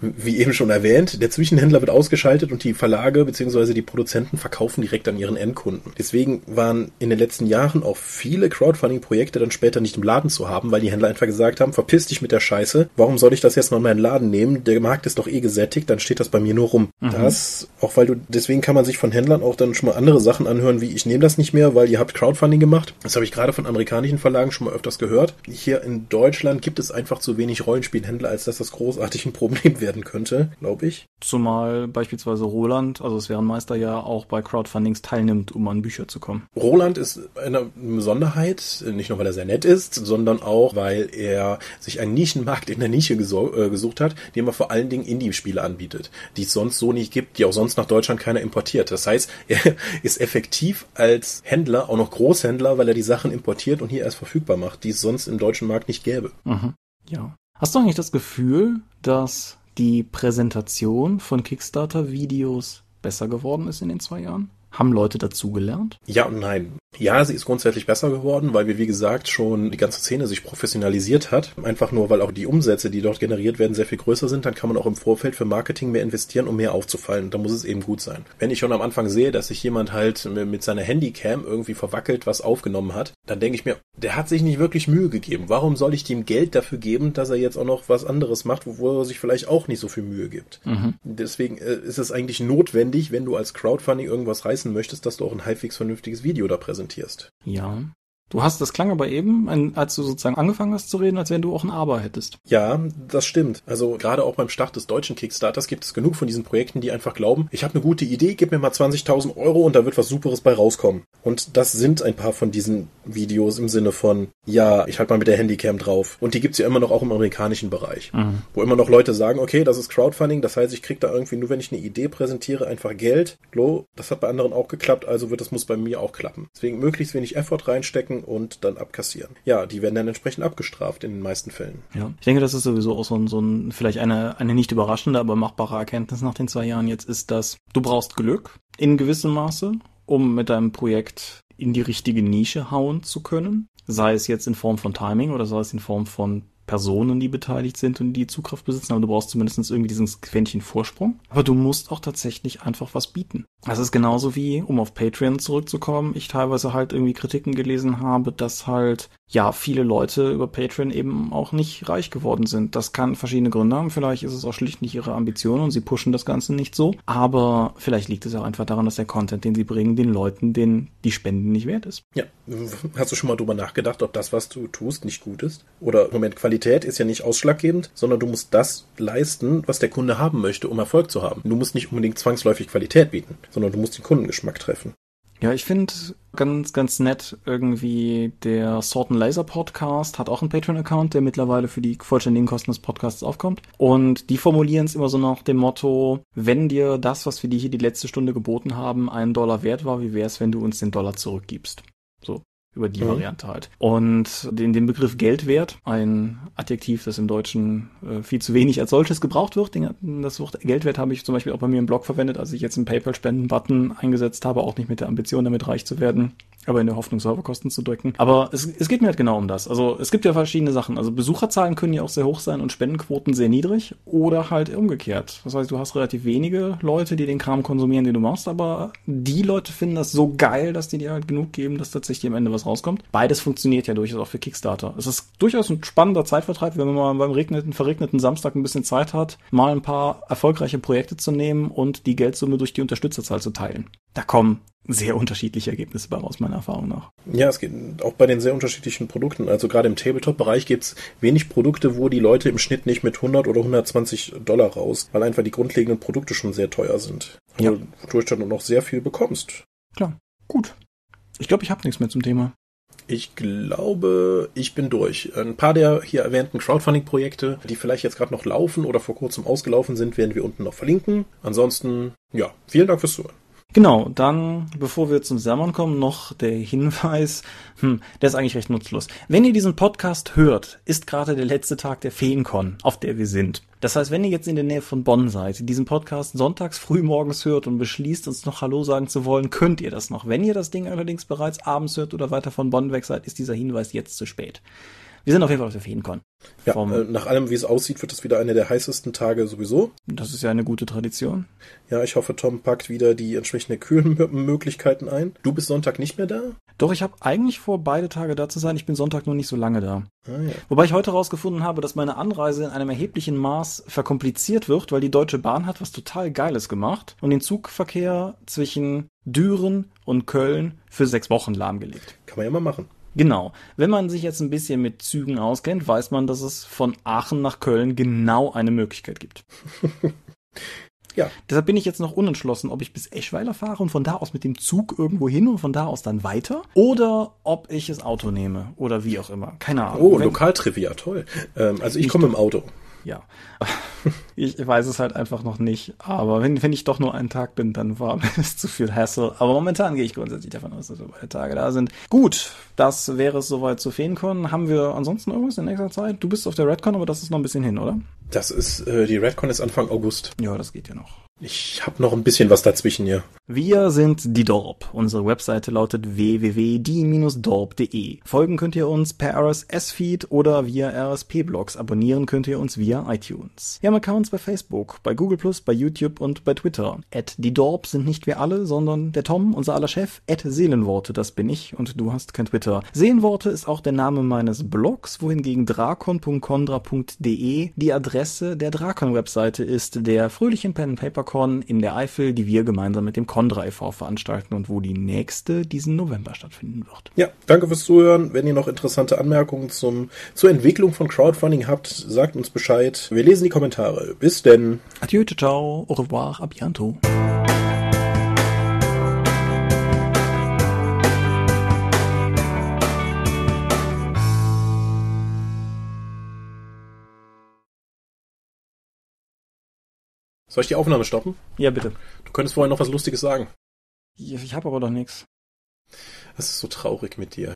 wie eben schon erwähnt, der Zwischenhändler wird ausgeschaltet und die Verlage bzw. die Produzenten verkaufen direkt an ihren Endkunden. Deswegen waren in den letzten Jahren auch viele Crowdfunding-Projekte dann später nicht im Laden zu haben, weil die Händler einfach gesagt haben, verpiss dich mit der Scheiße, warum soll ich das jetzt noch in meinen Laden nehmen? Der Markt ist doch eh gesättigt, dann steht das bei mir nur rum. Mhm. Das, auch weil du, deswegen kann man sich von Händlern auch dann schon mal andere Sachen anhören, wie ich nehme das nicht mehr, weil ihr habt Crowdfunding gemacht. Das habe ich gerade von amerikanischen Verlagen schon mal öfters gehört. Hier in Deutschland gibt es einfach zu wenig Rollenspielhändler, als dass das großartig ein Problem werden könnte, glaube ich. Zumal beispielsweise Roland, also das Meister ja auch bei Crowdfundings teilnimmt, um an Bücher zu kommen. Roland ist eine Besonderheit, nicht nur weil er sehr nett ist, sondern auch, weil er sich einen Nischenmarkt in der Nische äh, gesucht hat, den er vor allen Dingen Indie-Spiele anbietet, die es sonst so nicht gibt, die auch sonst nach Deutschland keiner importiert. Das heißt, er ist effektiv als Händler auch noch Großhändler, weil er die Sachen importiert und hier erst verfügbar macht, die es sonst im deutschen Markt nicht gäbe. Mhm. Ja. Hast du eigentlich das Gefühl, dass die Präsentation von Kickstarter-Videos besser geworden ist in den zwei Jahren? Haben Leute dazugelernt? Ja und nein. Ja, sie ist grundsätzlich besser geworden, weil wir, wie gesagt, schon die ganze Szene sich professionalisiert hat. Einfach nur, weil auch die Umsätze, die dort generiert werden, sehr viel größer sind. Dann kann man auch im Vorfeld für Marketing mehr investieren, um mehr aufzufallen. Da muss es eben gut sein. Wenn ich schon am Anfang sehe, dass sich jemand halt mit seiner Handycam irgendwie verwackelt was aufgenommen hat, dann denke ich mir, der hat sich nicht wirklich Mühe gegeben. Warum soll ich dem Geld dafür geben, dass er jetzt auch noch was anderes macht, wo er sich vielleicht auch nicht so viel Mühe gibt? Mhm. Deswegen äh, ist es eigentlich notwendig, wenn du als Crowdfunding irgendwas reißen möchtest, dass du auch ein halbwegs vernünftiges Video da präsentierst. Ja. Du hast, das klang aber eben, als du sozusagen angefangen hast zu reden, als wenn du auch ein Aber hättest. Ja, das stimmt. Also gerade auch beim Start des deutschen Kickstarters gibt es genug von diesen Projekten, die einfach glauben, ich habe eine gute Idee, gib mir mal 20.000 Euro und da wird was Superes bei rauskommen. Und das sind ein paar von diesen Videos im Sinne von, ja, ich halte mal mit der Handycam drauf. Und die gibt's ja immer noch auch im amerikanischen Bereich. Mhm. Wo immer noch Leute sagen, okay, das ist Crowdfunding, das heißt, ich krieg da irgendwie nur, wenn ich eine Idee präsentiere, einfach Geld. Lo, das hat bei anderen auch geklappt, also wird das muss bei mir auch klappen. Deswegen möglichst wenig Effort reinstecken und dann abkassieren. Ja, die werden dann entsprechend abgestraft in den meisten Fällen. Ja, ich denke, das ist sowieso auch so ein, so ein vielleicht eine, eine nicht überraschende, aber machbare Erkenntnis nach den zwei Jahren jetzt ist, dass du brauchst Glück in gewissem Maße, um mit deinem Projekt in die richtige Nische hauen zu können. Sei es jetzt in Form von Timing oder sei es in Form von Personen, die beteiligt sind und die Zugriff besitzen, aber du brauchst zumindest irgendwie diesen Quäntchen Vorsprung. Aber du musst auch tatsächlich einfach was bieten. Das ist genauso wie, um auf Patreon zurückzukommen, ich teilweise halt irgendwie Kritiken gelesen habe, dass halt, ja, viele Leute über Patreon eben auch nicht reich geworden sind. Das kann verschiedene Gründe haben. Vielleicht ist es auch schlicht nicht ihre Ambition und sie pushen das Ganze nicht so. Aber vielleicht liegt es auch einfach daran, dass der Content, den sie bringen, den Leuten, den die Spenden nicht wert ist. Ja. Hast du schon mal drüber nachgedacht, ob das, was du tust, nicht gut ist? Oder, Moment, Qualität Qualität ist ja nicht ausschlaggebend, sondern du musst das leisten, was der Kunde haben möchte, um Erfolg zu haben. Du musst nicht unbedingt zwangsläufig Qualität bieten, sondern du musst den Kundengeschmack treffen. Ja, ich finde ganz, ganz nett irgendwie der Sword Laser Podcast hat auch einen Patreon-Account, der mittlerweile für die vollständigen Kosten des Podcasts aufkommt. Und die formulieren es immer so nach dem Motto, wenn dir das, was wir dir hier die letzte Stunde geboten haben, einen Dollar wert war, wie wäre es, wenn du uns den Dollar zurückgibst? So über die mhm. Variante halt. Und den, den Begriff Geldwert, ein Adjektiv, das im Deutschen äh, viel zu wenig als solches gebraucht wird. Den, das Wort Geldwert habe ich zum Beispiel auch bei mir im Blog verwendet, als ich jetzt einen PayPal-Spenden-Button eingesetzt habe, auch nicht mit der Ambition, damit reich zu werden, aber in der Hoffnung, Serverkosten zu drücken. Aber es, es geht mir halt genau um das. Also es gibt ja verschiedene Sachen. Also Besucherzahlen können ja auch sehr hoch sein und Spendenquoten sehr niedrig oder halt umgekehrt. Das heißt, du hast relativ wenige Leute, die den Kram konsumieren, den du machst, aber die Leute finden das so geil, dass die dir halt genug geben, dass tatsächlich am Ende was rauskommt. Beides funktioniert ja durchaus auch für Kickstarter. Es ist durchaus ein spannender Zeitvertreib, wenn man mal beim regneten, verregneten Samstag ein bisschen Zeit hat, mal ein paar erfolgreiche Projekte zu nehmen und die Geldsumme durch die Unterstützerzahl zu teilen. Da kommen sehr unterschiedliche Ergebnisse bei raus, meiner Erfahrung nach. Ja, es geht auch bei den sehr unterschiedlichen Produkten. Also gerade im Tabletop-Bereich gibt's wenig Produkte, wo die Leute im Schnitt nicht mit 100 oder 120 Dollar raus, weil einfach die grundlegenden Produkte schon sehr teuer sind. Also, ja. Wodurch du dann noch sehr viel bekommst. Klar, gut. Ich glaube, ich habe nichts mehr zum Thema. Ich glaube, ich bin durch. Ein paar der hier erwähnten Crowdfunding-Projekte, die vielleicht jetzt gerade noch laufen oder vor kurzem ausgelaufen sind, werden wir unten noch verlinken. Ansonsten, ja, vielen Dank fürs Zuhören. Genau, dann, bevor wir zum Sermon kommen, noch der Hinweis, hm, der ist eigentlich recht nutzlos. Wenn ihr diesen Podcast hört, ist gerade der letzte Tag der Feencon, auf der wir sind. Das heißt, wenn ihr jetzt in der Nähe von Bonn seid, diesen Podcast sonntags früh morgens hört und beschließt, uns noch Hallo sagen zu wollen, könnt ihr das noch. Wenn ihr das Ding allerdings bereits abends hört oder weiter von Bonn weg seid, ist dieser Hinweis jetzt zu spät. Wir sind auf jeden Fall auf der Feencon. Ja, äh, nach allem, wie es aussieht, wird es wieder eine der heißesten Tage sowieso. Das ist ja eine gute Tradition. Ja, ich hoffe, Tom packt wieder die entsprechenden Kühlmöglichkeiten ein. Du bist Sonntag nicht mehr da? Doch, ich habe eigentlich vor, beide Tage da zu sein. Ich bin Sonntag nur nicht so lange da. Ah, ja. Wobei ich heute herausgefunden habe, dass meine Anreise in einem erheblichen Maß verkompliziert wird, weil die Deutsche Bahn hat was total Geiles gemacht und den Zugverkehr zwischen Düren und Köln für sechs Wochen lahmgelegt. Kann man ja mal machen. Genau. Wenn man sich jetzt ein bisschen mit Zügen auskennt, weiß man, dass es von Aachen nach Köln genau eine Möglichkeit gibt. ja. Deshalb bin ich jetzt noch unentschlossen, ob ich bis Eschweiler fahre und von da aus mit dem Zug irgendwo hin und von da aus dann weiter oder ob ich das Auto nehme oder wie auch immer. Keine Ahnung. Oh, Lokaltrivia, toll. Ähm, also ich komme im Auto ja. Ich weiß es halt einfach noch nicht. Aber wenn, wenn ich doch nur einen Tag bin, dann war es zu viel Hassel. Aber momentan gehe ich grundsätzlich davon aus, dass wir beide Tage da sind. Gut, das wäre es soweit zu Feencon. Haben wir ansonsten irgendwas in nächster Zeit? Du bist auf der Redcon, aber das ist noch ein bisschen hin, oder? Das ist, äh, die Redcon ist Anfang August. Ja, das geht ja noch. Ich habe noch ein bisschen was dazwischen hier. Wir sind die Dorp. Unsere Webseite lautet www.die-dorp.de. Folgen könnt ihr uns per RSS-Feed oder via RSP-Blogs. Abonnieren könnt ihr uns via iTunes. Wir haben Accounts bei Facebook, bei Google+, bei YouTube und bei Twitter. At die Dorp sind nicht wir alle, sondern der Tom, unser aller Chef. At Seelenworte, das bin ich und du hast kein Twitter. Seelenworte ist auch der Name meines Blogs, wohingegen drakon.condra.de die Adresse der Drakon-Webseite ist, der fröhlichen Pen Paper Con in der Eifel, die wir gemeinsam mit dem Condra e.V. veranstalten und wo die nächste diesen November stattfinden wird. Ja, danke fürs Zuhören. Wenn ihr noch interessante Anmerkungen zum, zur Entwicklung von Crowdfunding habt, sagt uns Bescheid. Wir lesen die Kommentare. Bis denn. Adieu, ciao, au revoir, a bientôt. Soll ich die Aufnahme stoppen? Ja, bitte. Du könntest vorher noch was Lustiges sagen. Ich, habe aber doch nichts. Das ist so traurig mit dir.